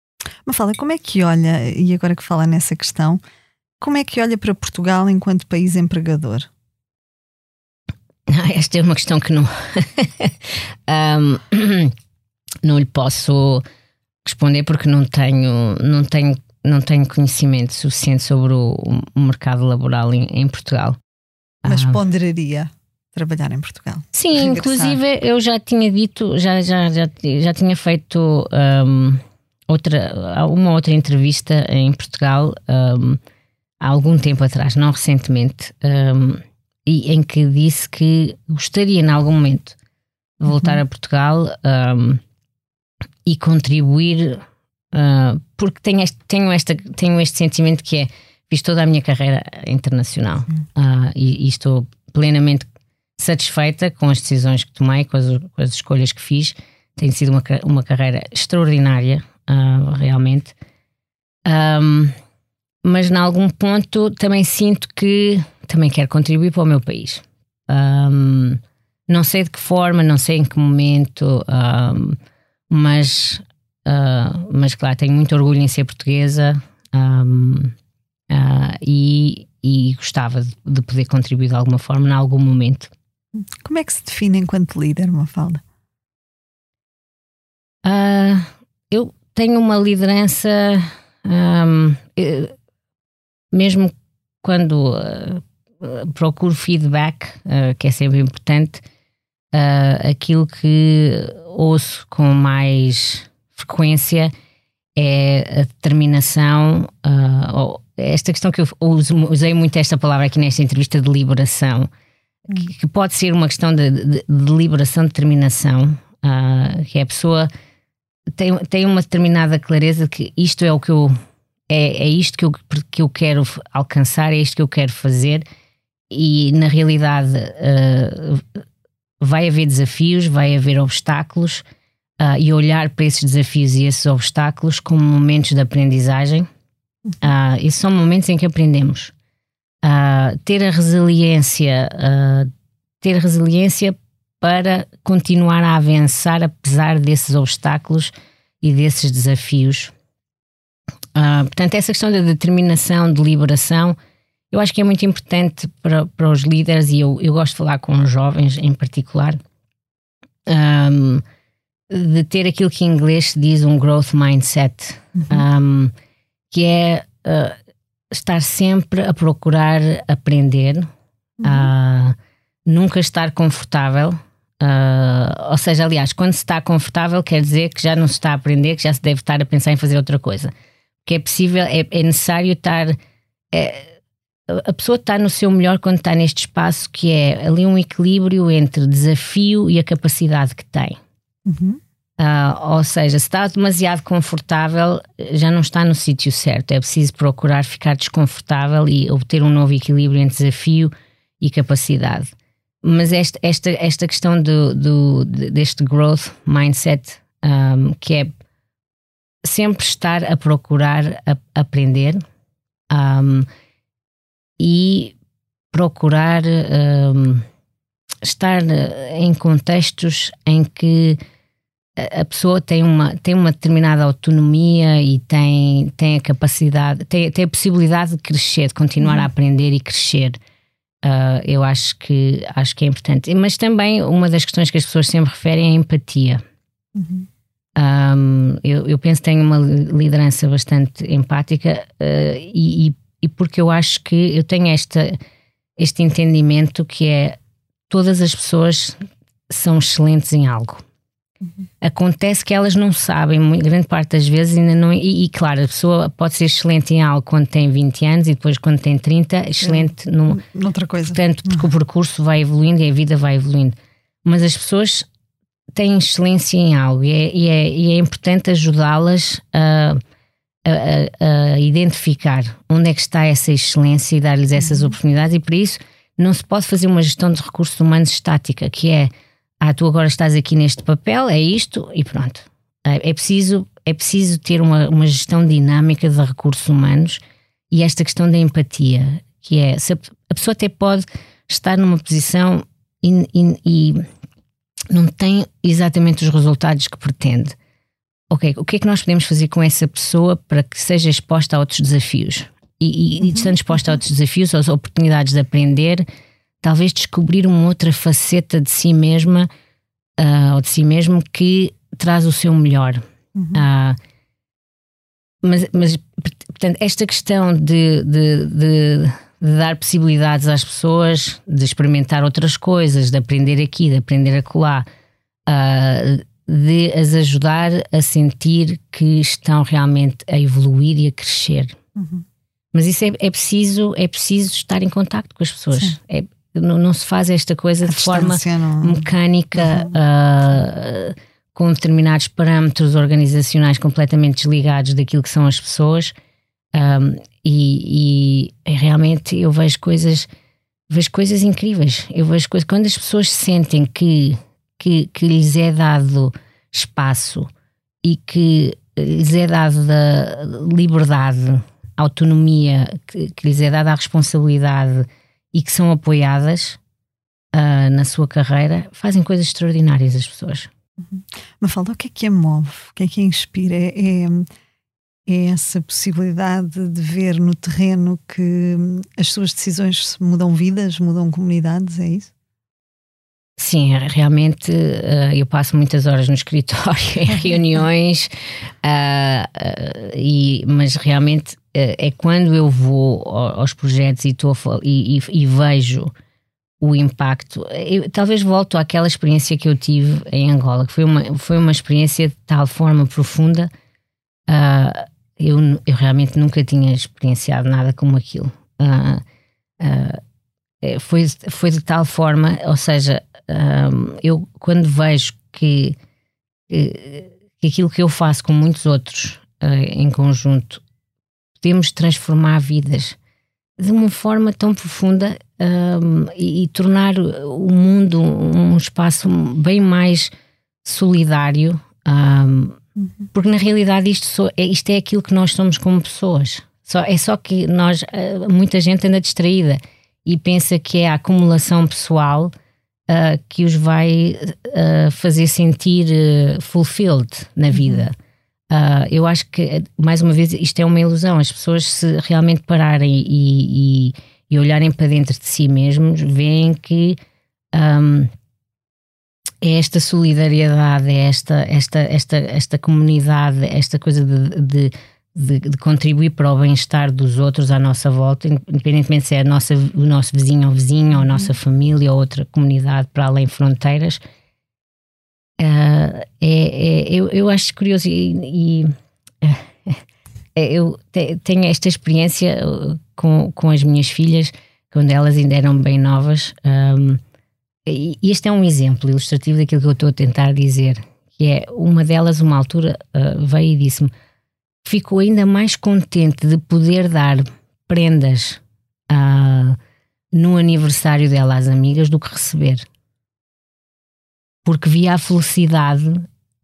Mas fala, como é que olha, e agora que fala nessa questão, como é que olha para Portugal enquanto país empregador? Esta é uma questão que não. um, não lhe posso responder porque não tenho, não tenho, não tenho conhecimento suficiente sobre o, o mercado laboral em, em Portugal. Mas ah. ponderaria trabalhar em Portugal? Sim, Regressar. inclusive eu já tinha dito, já, já, já, já tinha feito um, outra, uma outra entrevista em Portugal um, há algum tempo atrás, não recentemente. Um, e em que disse que gostaria, em algum momento, de voltar uhum. a Portugal um, e contribuir, uh, porque tenho este, tenho, esta, tenho este sentimento que é: fiz toda a minha carreira internacional uhum. uh, e, e, estou plenamente satisfeita com as decisões que tomei, com as, com as escolhas que fiz. Tem sido uma, uma carreira extraordinária, uh, realmente. Um, mas, em algum ponto, também sinto que também quero contribuir para o meu país. Um, não sei de que forma, não sei em que momento, um, mas, uh, mas claro, tenho muito orgulho em ser portuguesa um, uh, ah, e, e, gostava de, de, poder contribuir de alguma forma, em algum momento. Como é que se define enquanto líder, Mafalda? Uh, eu tenho uma liderança, um, mesmo quando procuro feedback, uh, que é sempre importante. Uh, aquilo que ouço com mais frequência é a determinação, uh, esta questão que eu usei muito esta palavra aqui nesta entrevista de liberação, que, que pode ser uma questão de, de, de liberação, de determinação, que é a pessoa tem, tem uma determinada clareza que isto é o que eu é, é isto que eu, que eu quero alcançar, é isto que eu quero fazer e na realidade uh, vai haver desafios, vai haver obstáculos uh, e olhar para esses desafios e esses obstáculos como momentos de aprendizagem. Uh, e são momentos em que aprendemos. Uh, ter a resiliência, ter resiliência para continuar a avançar apesar desses obstáculos e desses desafios. portanto, essa questão da determinação, de liberação, eu acho que é muito importante para, para os líderes, e eu, eu gosto de falar com os jovens em particular, um, de ter aquilo que em inglês se diz um growth mindset, uhum. um, que é uh, estar sempre a procurar aprender, uhum. uh, nunca estar confortável. Uh, ou seja, aliás, quando se está confortável, quer dizer que já não se está a aprender, que já se deve estar a pensar em fazer outra coisa. Que é possível, é, é necessário estar. É, a pessoa está no seu melhor quando está neste espaço que é ali um equilíbrio entre desafio e a capacidade que tem. Uhum. Uh, ou seja, se está demasiado confortável, já não está no sítio certo. É preciso procurar ficar desconfortável e obter um novo equilíbrio entre desafio e capacidade. Mas esta, esta, esta questão do, do, deste growth mindset, um, que é sempre estar a procurar a, aprender um, e procurar um, estar em contextos em que a pessoa tem uma, tem uma determinada autonomia e tem, tem a capacidade, tem, tem a possibilidade de crescer, de continuar uhum. a aprender e crescer. Uh, eu acho que, acho que é importante. Mas também uma das questões que as pessoas sempre referem é a empatia. Uhum. Um, eu, eu, penso que tenho uma liderança bastante empática uh, e, e, porque eu acho que eu tenho esta, este entendimento que é todas as pessoas são excelentes em algo. Uhum. Acontece que elas não sabem, grande parte das vezes, ainda não. E, e, claro, a pessoa pode ser excelente em algo quando tem 20 anos e depois, quando tem 30, excelente uhum. noutra coisa. Portanto, porque uhum. o percurso vai evoluindo e a vida vai evoluindo. Mas as pessoas têm excelência em algo e é, e é, e é importante ajudá-las a, a, a, identificar onde é que está essa excelência e dar-lhes essas uhum. oportunidades, e por isso não se pode fazer uma gestão de recursos humanos estática, que é ah, tu agora estás aqui neste papel, é isto e pronto. É, é preciso, é preciso ter uma, uma gestão dinâmica de recursos humanos e esta questão da empatia, que é se a, a pessoa até pode estar numa posição e, e, e não tem exatamente os resultados que pretende. Ok, o que é que nós podemos fazer com essa pessoa para que seja exposta a outros desafios? E, e, uhum. estando exposta a outros desafios, às oportunidades de aprender, talvez descobrir uma outra faceta de si mesma uh, ou de si mesmo que traz o seu melhor. Uhum. Uh, mas, mas, portanto, esta questão de, de, de, de, dar possibilidades às pessoas de experimentar outras coisas, de aprender aqui, de aprender acolá, uh, de as ajudar a sentir que estão realmente a evoluir e a crescer. Uhum. Mas isso é, é, preciso, é preciso estar em contato com as pessoas. É, não, não, se faz esta coisa a de forma não... mecânica, uhum. uh, com determinados parâmetros organizacionais completamente desligados daquilo que são as pessoas. Um, e, e, realmente eu vejo coisas, vejo coisas incríveis. Eu vejo coisas quando as pessoas sentem que, que, que lhes é dado espaço e que lhes é dada liberdade, autonomia, que, que lhes é dada a responsabilidade e que são apoiadas uh, na sua carreira, fazem coisas extraordinárias as pessoas. Uhum. Mafalda, o que é que a move? O que é que a inspira? É, é, é essa possibilidade de ver no terreno que as suas decisões mudam vidas, mudam comunidades, é isso? Sim, realmente uh, eu passo muitas horas no escritório, em reuniões, uh, e, mas realmente é quando eu vou aos projetos e, tô, e, e, e vejo o impacto. Eu, talvez volto àquela experiência que eu tive em Angola, que foi uma, foi uma experiência de tal forma profunda. Uh, eu, eu realmente nunca tinha experienciado nada como aquilo. Uh, foi, foi de tal forma, ou seja, eu quando vejo que, que aquilo que eu faço com muitos outros em conjunto podemos transformar vidas de uma forma tão profunda um, e, e, tornar o mundo um espaço bem mais solidário, um, uhum. porque na realidade isto, so, é, isto é aquilo que nós somos como pessoas. Só, é só que nós, uh, muita gente anda distraída e pensa que é a acumulação pessoal uh, que os vai uh, fazer sentir fulfilled na vida. Uhum. Uh, eu acho que, mais uma vez, isto é uma ilusão. As pessoas, se realmente pararem e, e, e olharem para dentro de si mesmos, veem que um, é esta solidariedade, é esta, esta, esta, esta comunidade, esta coisa de, de, de, de contribuir para o bem-estar dos outros à nossa volta, independentemente se é nossa, o nosso vizinho ou vizinho, ou a nossa uhum. família, ou outra comunidade para além fronteiras Uh, é, é, eu, eu acho curioso e, e é, eu te, tenho esta experiência uh, com, com as minhas filhas quando elas ainda eram bem novas um, e este é um exemplo ilustrativo daquilo que eu estou a tentar dizer que é uma delas, uma altura, uh, veio e disse-me: ficou ainda mais contente de poder dar prendas uh, no aniversário dela às amigas do que receber. Porque via a felicidade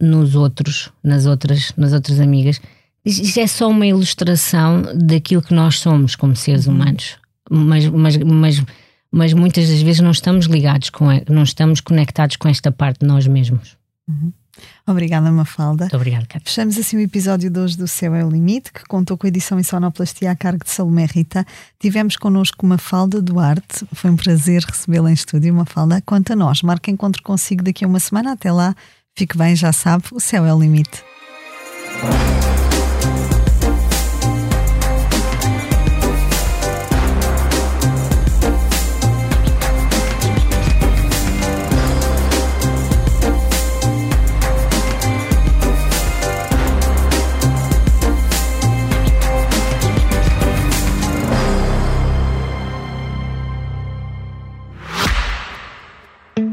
nos outros, nas outras, nas outras amigas. Isto é só uma ilustração daquilo que nós somos como seres uhum. humanos. Mas, mas, mas, mas muitas das vezes não estamos ligados com, não estamos conectados com esta parte de nós mesmos. Uhum. Obrigada, Mafalda. Muito obrigada, Cátia. Fechamos assim o episódio de hoje do Céu é o Limite, que contou com a edição em sonoplastia a cargo de Salomé Rita. Tivemos connosco Mafalda Duarte. Foi um prazer recebê-la em estúdio, Mafalda. Quanto a nós, marque encontro consigo daqui a uma semana. Até lá, fique bem, já sabe, o céu é o limite.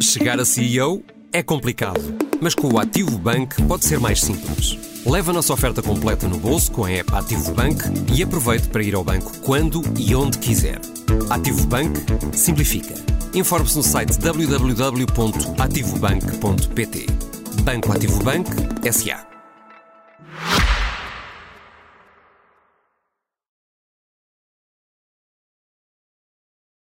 Chegar a CEO é complicado, mas com o Ativo Bank pode ser mais simples. Leve a nossa oferta completa no bolso com a app Ativo Bank e aproveite para ir ao banco quando e onde quiser. Ativo Bank simplifica. Informe-se no site www.ativobank.pt. Banco Ativo Bank S.A.